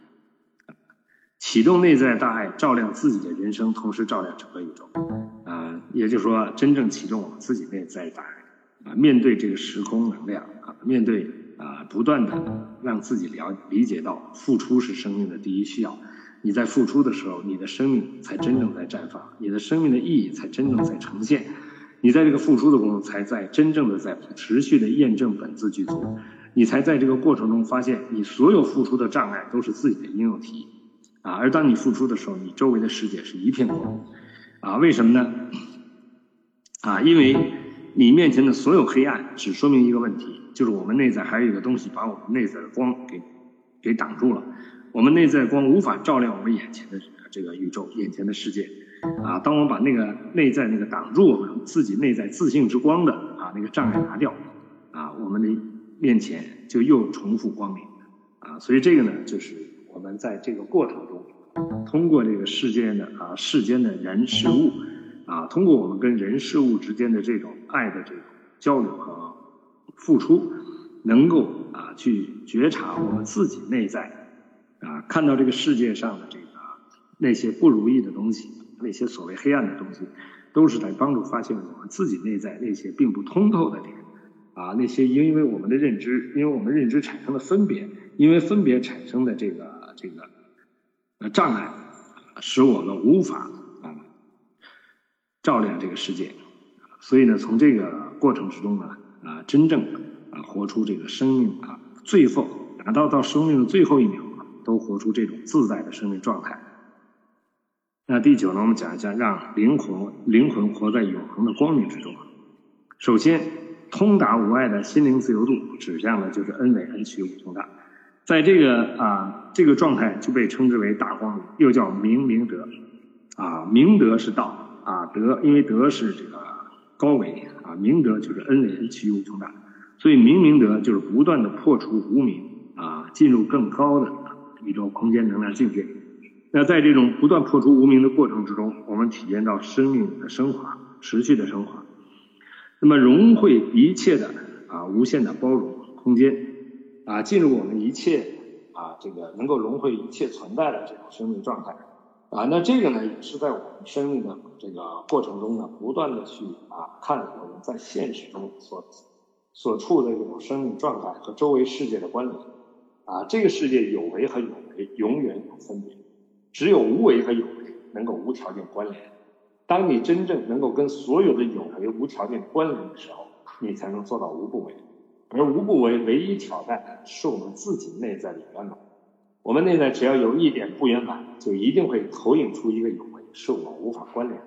启动内在大爱，照亮自己的人生，同时照亮整个宇宙。啊，也就是说，真正启动我们自己内在大爱，啊，面对这个时空能量，啊，面对啊，不断的让自己了理解到，付出是生命的第一需要。你在付出的时候，你的生命才真正在绽放，你的生命的意义才真正在呈现。你在这个付出的过程中，才在真正的在持续的验证本自具足。你才在这个过程中发现，你所有付出的障碍都是自己的应用题啊！而当你付出的时候，你周围的世界是一片光啊！为什么呢？啊，因为你面前的所有黑暗只说明一个问题，就是我们内在还有一个东西把我们内在的光给给挡住了，我们内在光无法照亮我们眼前的这个宇宙、眼前的世界。啊，当我们把那个内在那个挡住我们自己内在自信之光的啊那个障碍拿掉，啊，我们的面前就又重复光明。啊，所以这个呢，就是我们在这个过程中，通过这个世间的啊世间的人事物，啊，通过我们跟人事物之间的这种爱的这种交流和付出，能够啊去觉察我们自己内在，啊，看到这个世界上的这个那些不如意的东西。那些所谓黑暗的东西，都是在帮助发现我们自己内在那些并不通透的点，啊，那些因为我们的认知，因为我们认知产生的分别，因为分别产生的这个这个呃障碍，使我们无法啊照亮这个世界。所以呢，从这个过程之中呢，啊，真正啊活出这个生命啊，最后达到到生命的最后一秒，都活出这种自在的生命状态。那第九呢，我们讲一下让灵魂灵魂活在永恒的光明之中。首先，通达无碍的心灵自由度指向的就是恩为恩趋无穷大，在这个啊这个状态就被称之为大光明，又叫明明德。啊，明德是道啊，德因为德是这个高维啊，明德就是恩为恩趋无穷大，所以明明德就是不断的破除无明啊，进入更高的宇宙空间能量境界。那在这种不断破除无名的过程之中，我们体验到生命的升华，持续的升华。那么融汇一切的啊，无限的包容空间啊，进入我们一切啊，这个能够融汇一切存在的这种生命状态啊。那这个呢，也是在我们生命的这个过程中呢，不断的去啊，看我们在现实中所所处的这种生命状态和周围世界的关联啊。这个世界有为和有为永远有分别。只有无为和有为能够无条件关联。当你真正能够跟所有的有为无条件关联的时候，你才能做到无不为。而无不为唯一挑战的是我们自己内在的圆满。我们内在只要有一点不圆满，就一定会投影出一个有为，是我无法关联的。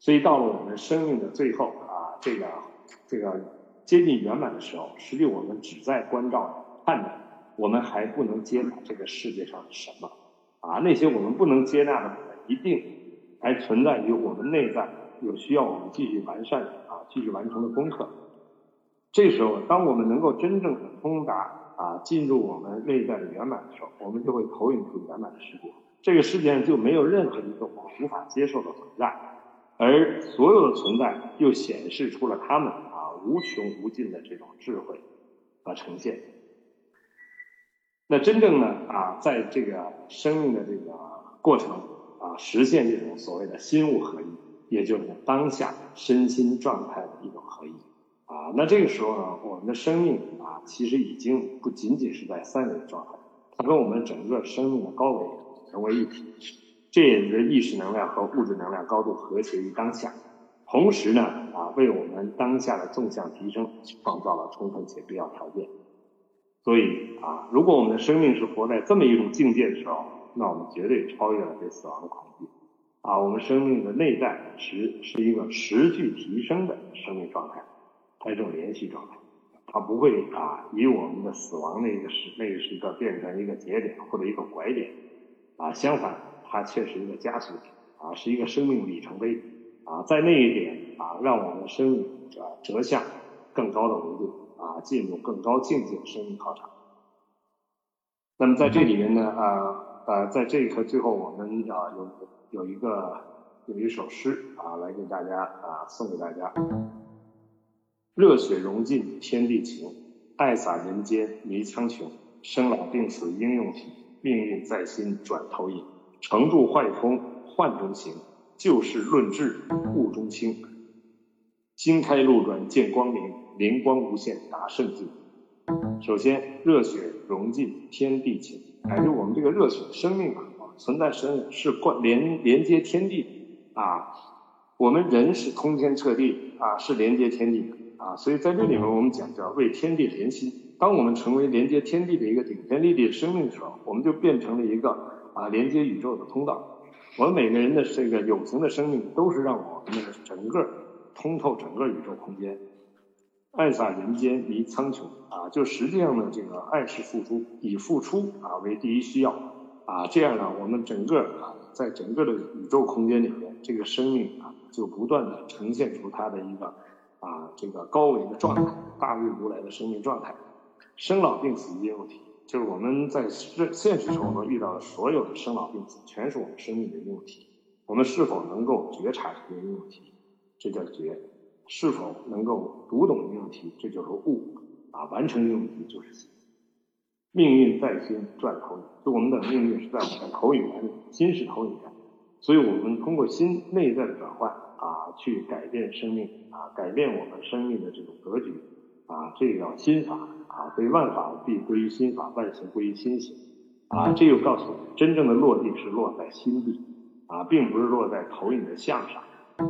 所以到了我们生命的最后啊，这个这个接近圆满的时候，实际我们只在关照看着，我们还不能接纳这个世界上的什么。啊，那些我们不能接纳的部分，一定还存在于我们内在，有需要我们继续完善啊，继续完成的功课。这时候，当我们能够真正的通达啊，进入我们内在的圆满的时候，我们就会投影出圆满的世界。这个世界上就没有任何一个我无法接受的存在，而所有的存在又显示出了他们啊无穷无尽的这种智慧和呈现。那真正呢啊，在这个生命的这个过程啊，实现这种所谓的心物合一，也就是当下身心状态的一种合一啊。那这个时候呢，我们的生命啊，其实已经不仅仅是在三维状态，它跟我们整个生命的高维成为一体，这也是意识能量和物质能量高度和谐于当下，同时呢啊，为我们当下的纵向提升创造了充分且必要条件。所以啊，如果我们的生命是活在这么一种境界的时候，那我们绝对超越了对死亡的恐惧。啊，我们生命的内在是是一个持续提升的生命状态，它一种连续状态，它不会啊以我们的死亡那个时那个时刻变成一个节点或者一个拐点，啊，相反，它却是一个加速点，啊，是一个生命里程碑，啊，在那一点啊，让我们的生命啊折向更高的维度。啊，进入更高境界的生命考场。那么在这里面呢，啊呃，在这一刻最后，我们啊有有一个有一首诗啊，来给大家啊送给大家。热血融进天地情，爱洒人间迷苍穹。生老病死应用体，命运在心转投影。乘住坏空幻中行，就事论智悟中清。心开路转见光明。灵光无限达圣境。首先，热血融进天地情，哎，就我们这个热血生命啊，存在生是关连连接天地啊。我们人是通天彻地啊，是连接天地的啊。所以在这里面，我们讲叫为天地连心。当我们成为连接天地的一个顶天立地的生命的时候，我们就变成了一个啊连接宇宙的通道。我们每个人的这个有形的生命，都是让我们整个。通透整个宇宙空间，爱洒人间弥苍穹啊！就实际上呢，这个爱是付出，以付出啊为第一需要啊，这样呢，我们整个啊，在整个的宇宙空间里面，这个生命啊，就不断的呈现出它的一个啊这个高维的状态，大日如来的生命状态，生老病死皆有体，就是我们在现实生活中遇到的所有的生老病死，全是我们生命的应用体。我们是否能够觉察这些应用题？这叫觉；是否能够读懂应用题？这就是悟。啊，完成应用题就是心。命运在心转投影，就我们的命运是在我们的投影源里，心是投影源。所以我们通过心内在的转换啊，去改变生命啊，改变我们生命的这种格局啊，这个叫心法啊。所以万法必归于心法，万行归于心行啊。这又告诉我们，真正的落地是落在心地。啊，并不是落在投影的像上，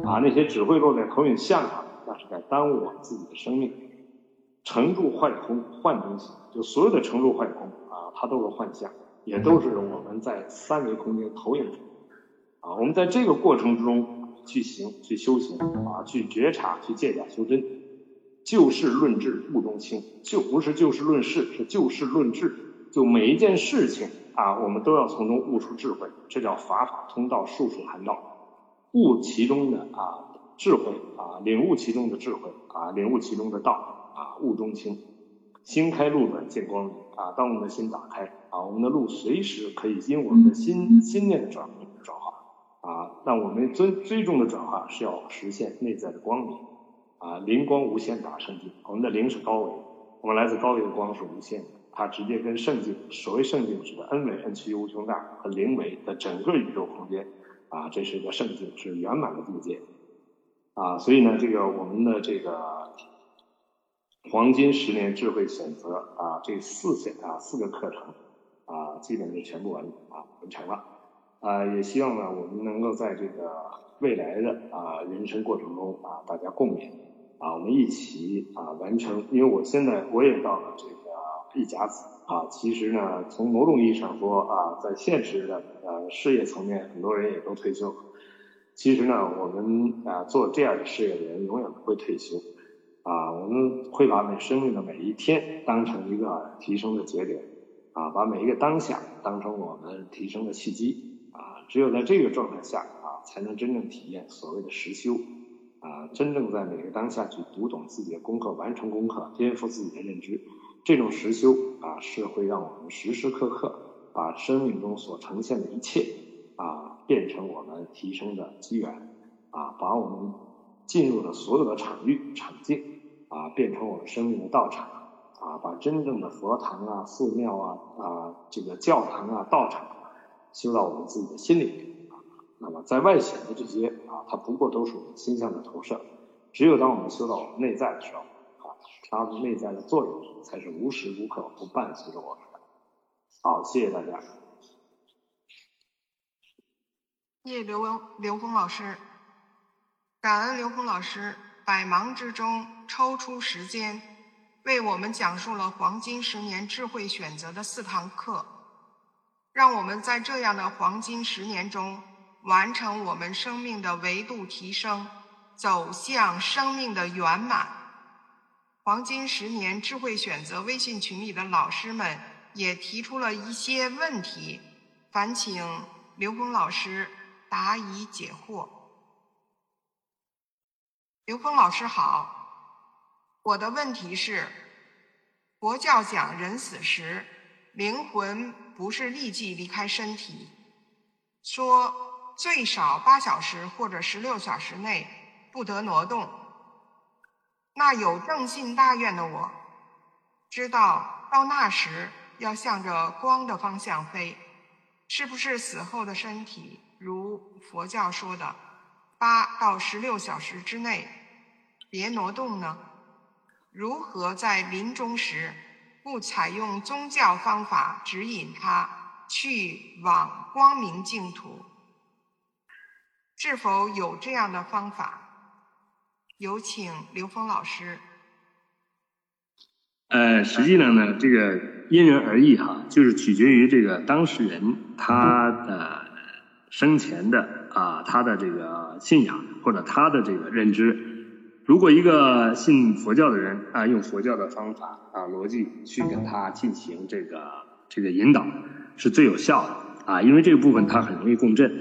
啊，那些只会落在投影像上，那是在耽误我们自己的生命。成住坏空，幻东西，就所有的成住坏空啊，它都是幻象，也都是我们在三维空间投影出。啊，我们在这个过程之中去行，去修行，啊，去觉察，去借假修真，就事论智，悟中清，就不是就事论事，是就事论智，就每一件事情。啊，我们都要从中悟出智慧，这叫法法通道，术术含道，悟其中的啊智慧啊，领悟其中的智慧啊，领悟其中的道啊，悟中清，心开路转见光明啊。当我们的心打开啊，我们的路随时可以因我们的心心念的转转化啊。但我们最最终的转化是要实现内在的光明啊，灵光无限大圣境。我们的灵是高维，我们来自高维的光是无限的。它直接跟圣境，所谓圣境指的 n 维、n 趋无穷大和灵维的整个宇宙空间，啊，这是一个圣境，是圆满的境界，啊，所以呢，这个我们的这个黄金十年智慧选择啊，这四项啊四个课程啊，基本就全部完啊完成了，啊，也希望呢，我们能够在这个未来的啊人生过程中啊，大家共勉啊，我们一起啊完成，因为我现在我也到了这个。一甲子啊，其实呢，从某种意义上说啊，在现实的呃事业层面，很多人也都退休了。其实呢，我们啊做这样的事业的人永远不会退休。啊，我们会把每生命的每一天当成一个提升的节点。啊，把每一个当下当成我们提升的契机。啊，只有在这个状态下啊，才能真正体验所谓的实修。啊，真正在每个当下去读懂自己的功课，完成功课，颠覆自己的认知。这种实修啊，是会让我们时时刻刻把生命中所呈现的一切啊，变成我们提升的机缘啊，把我们进入的所有的场域场境啊，变成我们生命的道场啊，把真正的佛堂啊、寺庙啊、啊这个教堂啊、道场修到我们自己的心里啊。那么在外显的这些啊，它不过都是我们心象的投射。只有当我们修到我们内在的时候。啊它的内在的作用才是无时无刻不伴随着我们的。好，谢谢大家。
谢谢刘文刘峰老师，感恩刘峰老师百忙之中抽出时间，为我们讲述了黄金十年智慧选择的四堂课，让我们在这样的黄金十年中完成我们生命的维度提升，走向生命的圆满。黄金十年智慧选择微信群里的老师们也提出了一些问题，烦请刘峰老师答疑解惑。刘峰老师好，我的问题是：佛教讲人死时灵魂不是立即离开身体，说最少八小时或者十六小时内不得挪动。那有正信大愿的我，知道到那时要向着光的方向飞，是不是死后的身体如佛教说的八到十六小时之内别挪动呢？如何在临终时不采用宗教方法指引他去往光明净土？是否有这样的方法？有请刘峰老师。
呃，实际上呢，这个因人而异哈，就是取决于这个当事人他的生前的啊，他的这个信仰或者他的这个认知。
如果一个信佛教的人啊，用佛教的方法啊逻辑去跟他进行这个这个引导，是最有效的。啊，因为这个部分它很容易共振，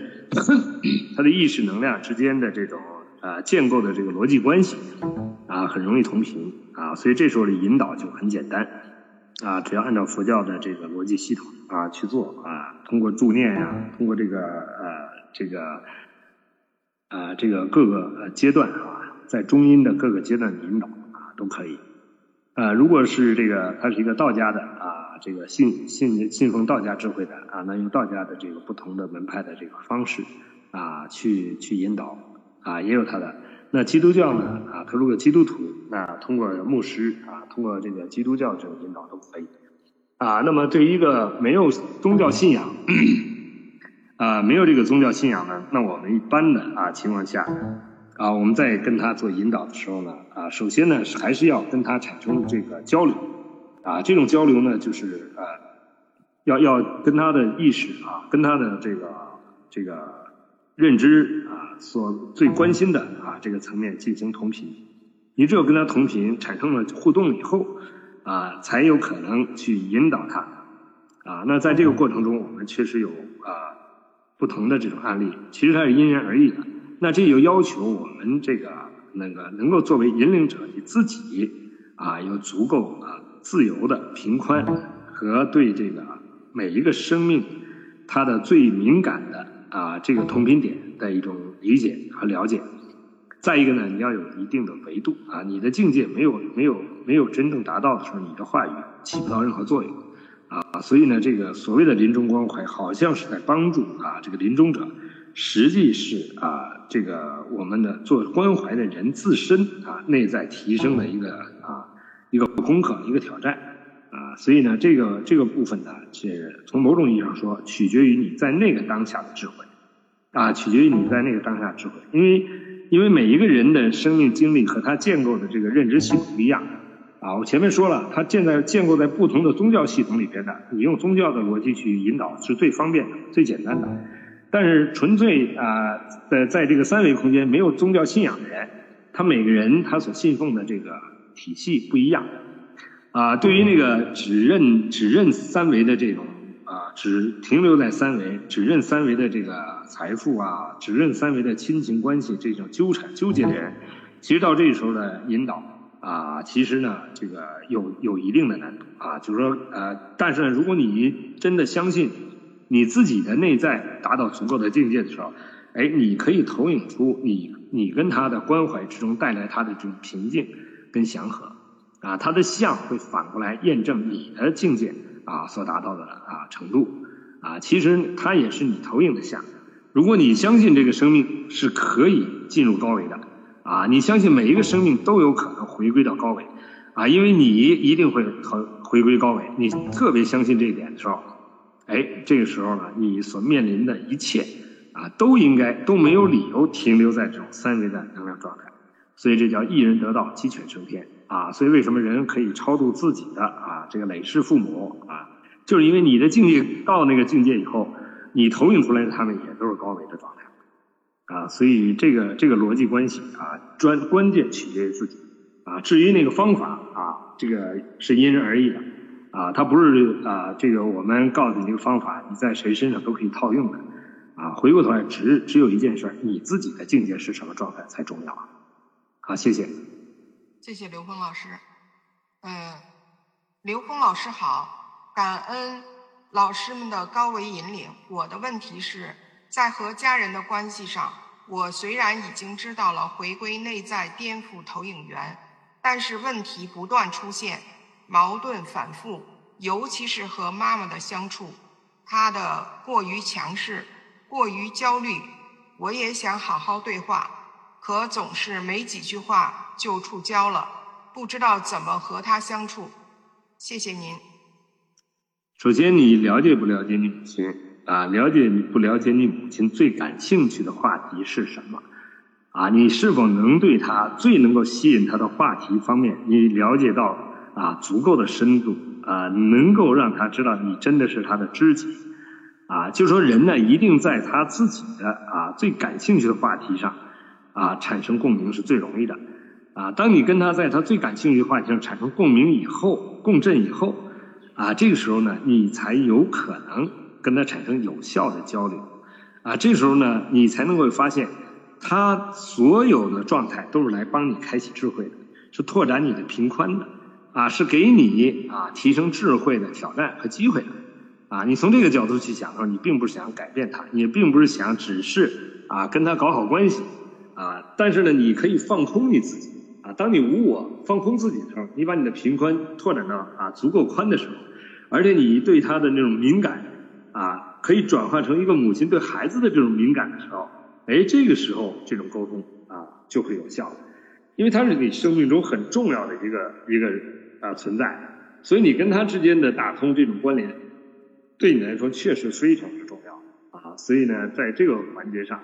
他的意识能量之间的这种呃建构的这个逻辑关系啊，很容易同频。啊，所以这时候的引导就很简单。啊，只要按照佛教的这个逻辑系统啊去做啊，通过助念呀，通过这个呃这个呃这个各个呃阶段啊。在中阴的各个阶段引导啊都可以，啊，如果是这个他是一个道家的啊，这个信信信奉道家智慧的啊，那用道家的这个不同的门派的这个方式啊去去引导啊，也有他的。那基督教呢啊，他如果基督徒，那通过牧师啊，通过这个基督教这个引导都可以啊。那么对于一个没有宗教信仰啊，没有这个宗教信仰呢，那我们一般的啊情况下。啊，我们在跟他做引导的时候呢，啊，首先呢还是要跟他产生这个交流，啊，这种交流呢就是呃，要要跟他的意识啊，跟他的这个这个认知啊，所最关心的啊这个层面进行同频，你只有跟他同频，产生了互动以后，啊，才有可能去引导他，啊，那在这个过程中，我们确实有啊不同的这种案例，其实它是因人而异的。那这就要求我们这个那个能够作为引领者，你自己啊有足够啊自由的平宽和对这个每一个生命它的最敏感的啊这个同频点的一种理解和了解。再一个呢，你要有一定的维度啊，你的境界没有没有没有真正达到的时候，你的话语起不到任何作用啊。所以呢，这个所谓的临终关怀，好像是在帮助啊这个临终者。实际是啊，这个我们的做关怀的人自身啊，内在提升的一个啊一个功课，一个挑战所以呢，这个这个部分呢，是从某种意义上说，取决于你在那个当下的智慧。啊，取决于你在那个当下智慧，因为因为每一个人的生命经历和他建构的这个认知系统不一样。啊，我前面说了，他建在建构在不同的宗教系统里边的，你用宗教的逻辑去引导是最方便的、最简单的。但是纯粹啊，在在这个三维空间没有宗教信仰的人，他每个人他所信奉的这个体系不一样，啊，对于那个只认只认三维的这种啊，只停留在三维，只认三维的这个财富啊，只认三维的亲情关系这种纠缠纠结的人，其实到这时候的引导啊，其实呢，这个有有一定的难度啊，就是说呃，但是呢，如果你真的相信。你自己的内在达到足够的境界的时候，哎，你可以投影出你你跟他的关怀之中带来他的这种平静跟祥和，啊，他的相会反过来验证你的境界啊所达到的啊程度，啊，其实他也是你投影的相。如果你相信这个生命是可以进入高维的，啊，你相信每一个生命都有可能回归到高维，啊，因为你一定会回回归高维，你特别相信这一点的时候。哎，这个时候呢，你所面临的一切啊，都应该都没有理由停留在这种三维的能量状态，所以这叫一人得道，鸡犬升天啊。所以为什么人可以超度自己的啊这个累世父母啊，就是因为你的境界到那个境界以后，你投影出来的他们也都是高维的状态啊。所以这个这个逻辑关系啊，专关键取决于自己啊。至于那个方法啊，这个是因人而异的。啊，它不是啊，这个我们告诉你这个方法，你在谁身上都可以套用的，啊，回过头来只只有一件事，你自己的境界是什么状态才重要啊。好，谢谢。
谢谢刘峰老师。嗯，刘峰老师好，感恩老师们的高维引领。我的问题是在和家人的关系上，我虽然已经知道了回归内在颠覆投影源，但是问题不断出现。矛盾反复，尤其是和妈妈的相处，她的过于强势，过于焦虑。我也想好好对话，可总是没几句话就触礁了，不知道怎么和他相处。谢谢您。
首先，你了解不了解你母亲啊？了解你不了解你母亲最感兴趣的话题是什么？啊，你是否能对她最能够吸引她的话题方面，你了解到？啊，足够的深度啊，能够让他知道你真的是他的知己啊。就说人呢，一定在他自己的啊最感兴趣的话题上啊产生共鸣是最容易的。啊，当你跟他在他最感兴趣的话题上产生共鸣以后，共振以后，啊，这个时候呢，你才有可能跟他产生有效的交流，啊，这时候呢，你才能够发现，他所有的状态都是来帮你开启智慧的，是拓展你的频宽的，啊，是给你啊提升智慧的挑战和机会的，啊，你从这个角度去想的时候，你并不是想改变他，也并不是想只是啊跟他搞好关系，但是呢，你可以放空你自己。啊，当你无我放空自己的时候，你把你的频宽拓展到啊足够宽的时候，而且你对他的那种敏感啊，可以转换成一个母亲对孩子的这种敏感的时候，哎，这个时候这种沟通啊就会有效，因为他是你生命中很重要的一个一个啊存在，所以你跟他之间的打通这种关联，对你来说确实非常之重要。啊，所以呢，在这个环节上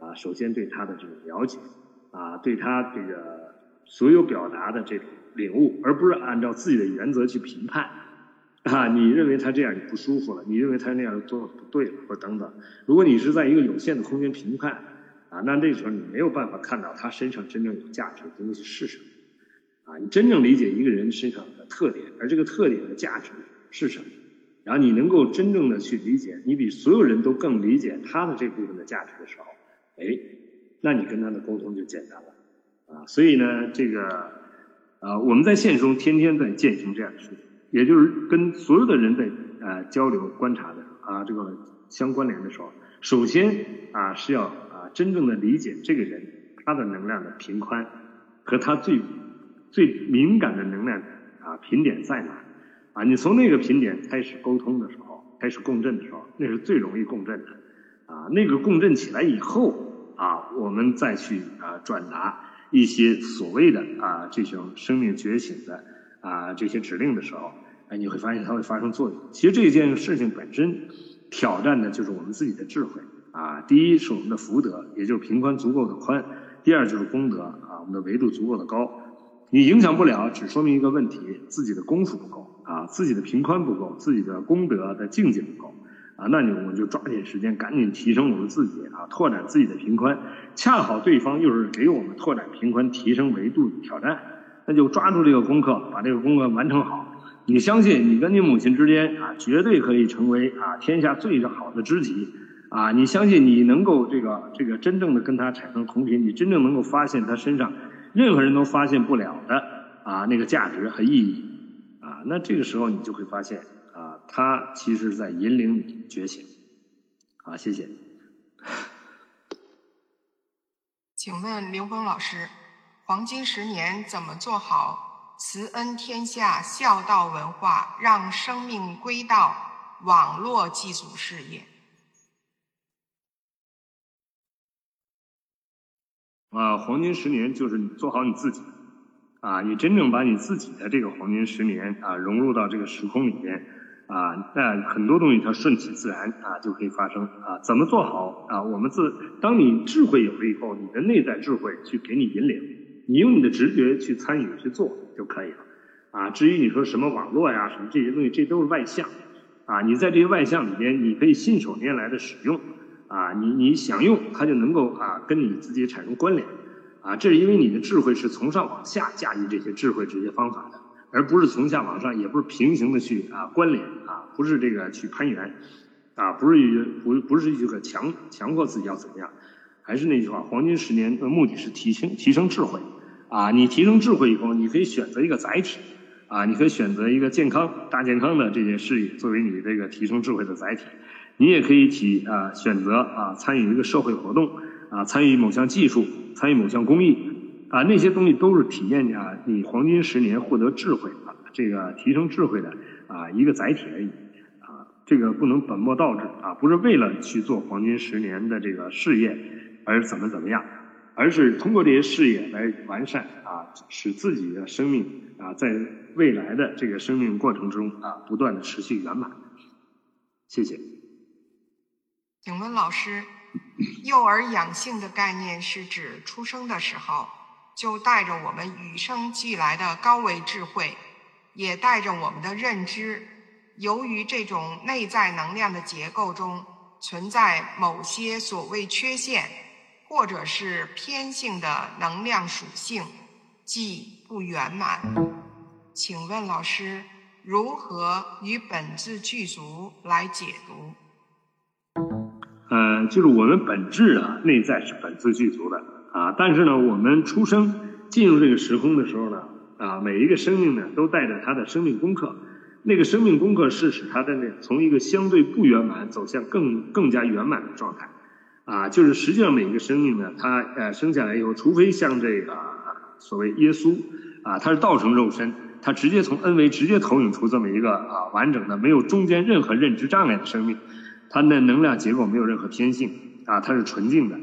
啊，首先对他的这种了解啊，对他这个。所有表达的这种领悟，而不是按照自己的原则去评判，啊，你认为他这样你不舒服了，你认为他那样做不对了，或者等等。如果你是在一个有限的空间评判，啊，那这时候你没有办法看到他身上真正有价值的东西是什么，啊，你真正理解一个人身上的特点，而这个特点的价值是什么，然后你能够真正的去理解，你比所有人都更理解他的这部分的价值的时候，哎，那你跟他的沟通就简单了。啊，所以呢，这个，啊，我们在现实中天天在践行这样的事情，也就是跟所有的人在呃交流、观察的啊，这个相关联的时候，首先啊是要啊真正的理解这个人他的能量的频宽和他最最敏感的能量啊频点在哪啊，你从那个频点开始沟通的时候，开始共振的时候，那是最容易共振的啊，那个共振起来以后啊，我们再去啊转达。一些所谓的啊这种生命觉醒的啊这些指令的时候，哎，你会发现它会发生作用。其实这件事情本身挑战的就是我们自己的智慧啊。第一是我们的福德，也就是平宽足够的宽；第二就是功德啊，我们的维度足够的高。你影响不了，只说明一个问题：自己的功夫不够啊，自己的平宽不够，自己的功德的境界不够。啊，那你我们就抓紧时间，赶紧提升我们自己啊，拓展自己的频宽。恰好对方又是给我们拓展频宽、提升维度的挑战，那就抓住这个功课，把这个功课完成好。你相信你跟你母亲之间啊，绝对可以成为啊天下最好的知己啊！你相信你能够这个这个真正的跟他产生同频，你真正能够发现他身上任何人都发现不了的啊那个价值和意义啊，那这个时候你就会发现。他其实在引领你觉醒。好，谢谢。
请问刘峰老师，黄金十年怎么做好慈恩天下、孝道文化，让生命归道网络祭祖事业？
啊，黄金十年就是你做好你自己，啊，你真正把你自己的这个黄金十年啊融入到这个时空里边。啊，那很多东西它顺其自然啊，就可以发生啊。怎么做好啊？我们自当你智慧有了以后，你的内在智慧去给你引领，你用你的直觉去参与去做就可以了。啊，至于你说什么网络呀，什么这些东西，这都是外向。啊，你在这些外向里边，你可以信手拈来的使用。啊，你你想用它就能够啊跟你自己产生关联。啊，这是因为你的智慧是从上往下驾驭这些智慧这些方法的。而不是从下往上，也不是平行的去啊关联啊，不是这个去攀援，啊，不是不不是这个强强迫自己要怎么样，还是那句话，黄金十年的目的是提升提升智慧，啊，你提升智慧以后，你可以选择一个载体，啊，你可以选择一个健康大健康的这件事业作为你这个提升智慧的载体，你也可以提啊选择啊参与一个社会活动，啊参与某项技术，参与某项公益。啊，那些东西都是体验啊，你黄金十年获得智慧啊，这个提升智慧的啊一个载体而已啊，这个不能本末倒置啊，不是为了去做黄金十年的这个事业而怎么怎么样，而是通过这些事业来完善啊，使自己的生命啊在未来的这个生命过程中啊不断的持续圆满。谢谢。
请问老师，幼儿养性的概念是指出生的时候？就带着我们与生俱来的高维智慧，也带着我们的认知。由于这种内在能量的结构中存在某些所谓缺陷，或者是偏性的能量属性，即不圆满。请问老师，如何与本自具足来解读？
呃，就是我们本质啊，内在是本自具足的啊，但是呢，我们出生进入这个时空的时候呢，啊，每一个生命呢，都带着他的生命功课。那个生命功课是使他的那从一个相对不圆满走向更更加圆满的状态。啊，就是实际上每一个生命呢，他呃生下来以后，除非像这个所谓耶稣啊，他是道成肉身。他直接从 N 维直接投影出这么一个啊完整的没有中间任何认知障碍的生命，它的能量结构没有任何偏性啊，它是纯净的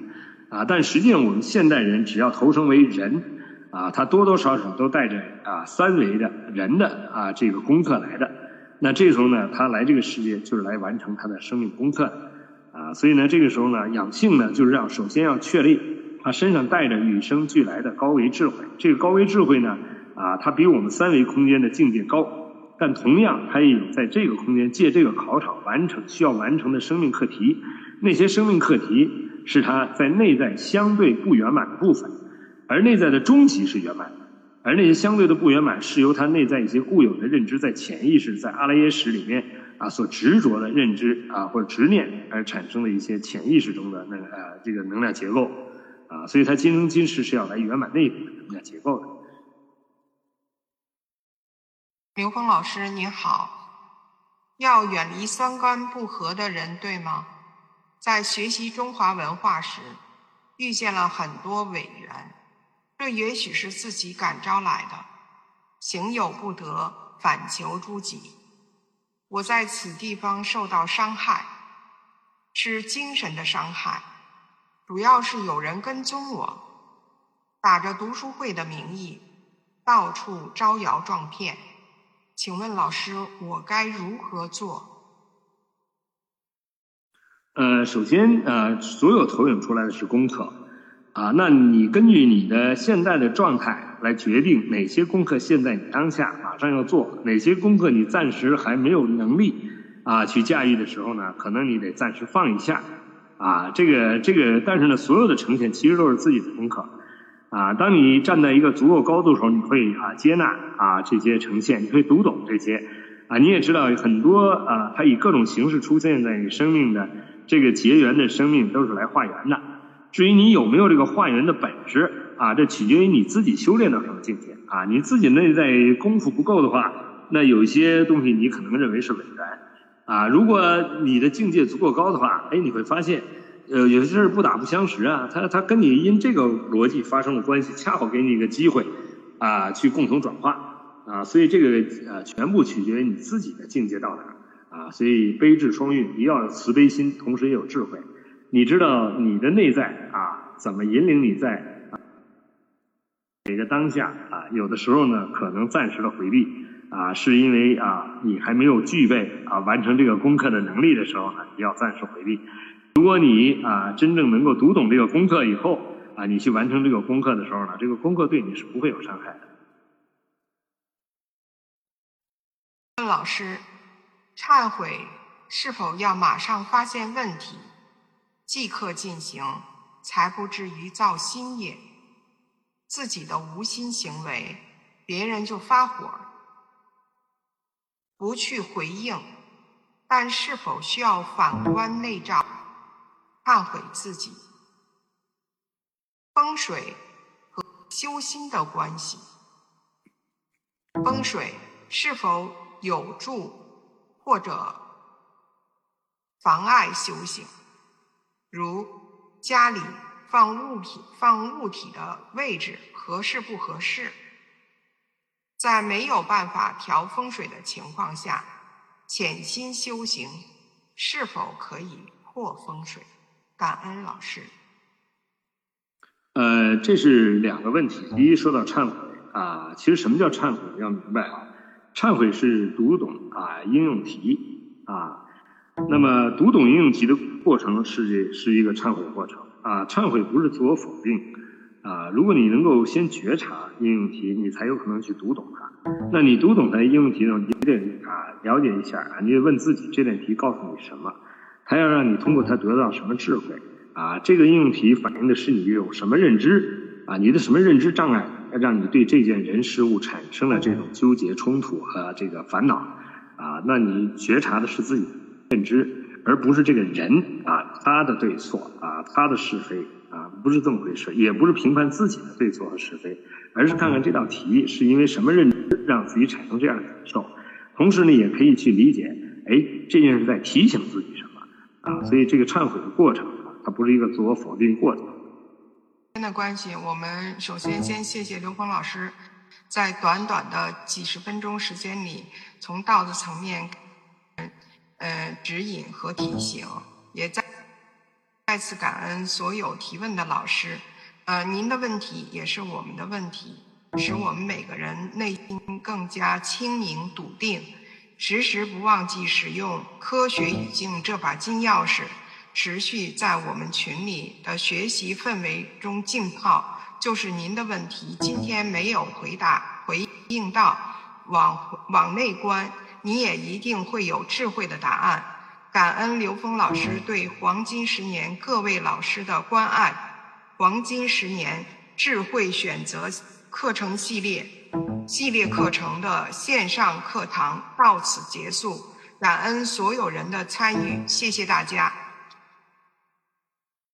啊。但实际上我们现代人只要投生为人啊，他多多少少都带着啊三维的人的啊这个功课来的。那这时候呢，他来这个世界就是来完成他的生命功课啊。所以呢，这个时候呢，养性呢就是让首先要确立他身上带着与生俱来的高维智慧。这个高维智慧呢。啊，它比我们三维空间的境界高，但同样它也有在这个空间借这个考场完成需要完成的生命课题。那些生命课题是它在内在相对不圆满的部分，而内在的终极是圆满的。而那些相对的不圆满是由它内在一些固有的认知，在潜意识、在阿赖耶识里面啊所执着的认知啊或者执念而产生的一些潜意识中的那个呃这个能量结构啊，所以它今生今世是要来圆满内部的能量结构的。
刘峰老师您好，要远离三观不合的人，对吗？在学习中华文化时，遇见了很多委员，这也许是自己感召来的。行有不得，反求诸己。我在此地方受到伤害，是精神的伤害，主要是有人跟踪我，打着读书会的名义，到处招摇撞骗。请问老师，我该如何做？
呃，首先呃，所有投影出来的是功课啊，那你根据你的现在的状态来决定哪些功课现在你当下马上要做，哪些功课你暂时还没有能力啊去驾驭的时候呢，可能你得暂时放一下啊。这个这个，但是呢，所有的呈现其实都是自己的功课。啊，当你站在一个足够高度的时候，你会啊接纳啊这些呈现，你会读懂这些，啊你也知道很多啊，它以各种形式出现在你生命的这个结缘的生命都是来化缘的。至于你有没有这个化缘的本事啊，这取决于你自己修炼到什么境界啊。你自己内在功夫不够的话，那有一些东西你可能认为是伪缘啊。如果你的境界足够高的话，哎，你会发现。呃，有些事儿不打不相识啊，他他跟你因这个逻辑发生了关系，恰好给你一个机会，啊，去共同转化，啊，所以这个呃，全部取决于你自己的境界到哪，啊，所以悲智双运，你要有慈悲心，同时也有智慧，你知道你的内在啊，怎么引领你在每个当下啊，有的时候呢，可能暂时的回避，啊，是因为啊，你还没有具备啊完成这个功课的能力的时候呢，你要暂时回避。如果你啊真正能够读懂这个功课以后啊，你去完成这个功课的时候呢，这个功课对你是不会有伤害的。
问老师，忏悔是否要马上发现问题，即刻进行，才不至于造新业？自己的无心行为，别人就发火，不去回应，但是否需要反观内照？忏悔自己，风水和修心的关系。风水是否有助或者妨碍修行？如家里放物品、放物体的位置合适不合适？在没有办法调风水的情况下，潜心修行是否可以破风水？感恩老师。
呃，这是两个问题。第一，说到忏悔啊，其实什么叫忏悔？要明白啊，忏悔是读懂啊应用题啊。那么读懂应用题的过程是是一个忏悔过程啊。忏悔不是自我否定啊。如果你能够先觉察应用题，你才有可能去读懂它。那你读懂它应用题呢，你得啊了解一下啊，你得问自己这道题告诉你什么。他要让你通过它得到什么智慧啊？这个应用题反映的是你有什么认知啊？你的什么认知障碍让你对这件人事物产生了这种纠结、冲突和这个烦恼啊，那你觉察的是自己的认知，而不是这个人啊他的对错啊他的是非啊，不是这么回事，也不是评判自己的对错和是非，而是看看这道题是因为什么认知让自己产生这样的感受，同时呢，也可以去理解，哎，这件事在提醒自己什么啊，所以这个忏悔的过程啊，它不是一个自我否定过程。
间的关系，我们首先先谢谢刘峰老师，在短短的几十分钟时间里，从道的层面，呃，指引和提醒，也在再次感恩所有提问的老师。呃，您的问题也是我们的问题，使我们每个人内心更加清明笃定，时时不忘记使用科学语境这把金钥匙。持续在我们群里的学习氛围中浸泡，就是您的问题。今天没有回答回应到，往往内观，你也一定会有智慧的答案。感恩刘峰老师对黄金十年各位老师的关爱。黄金十年智慧选择课程系列系列课程的线上课堂到此结束，感恩所有人的参与，谢谢大家。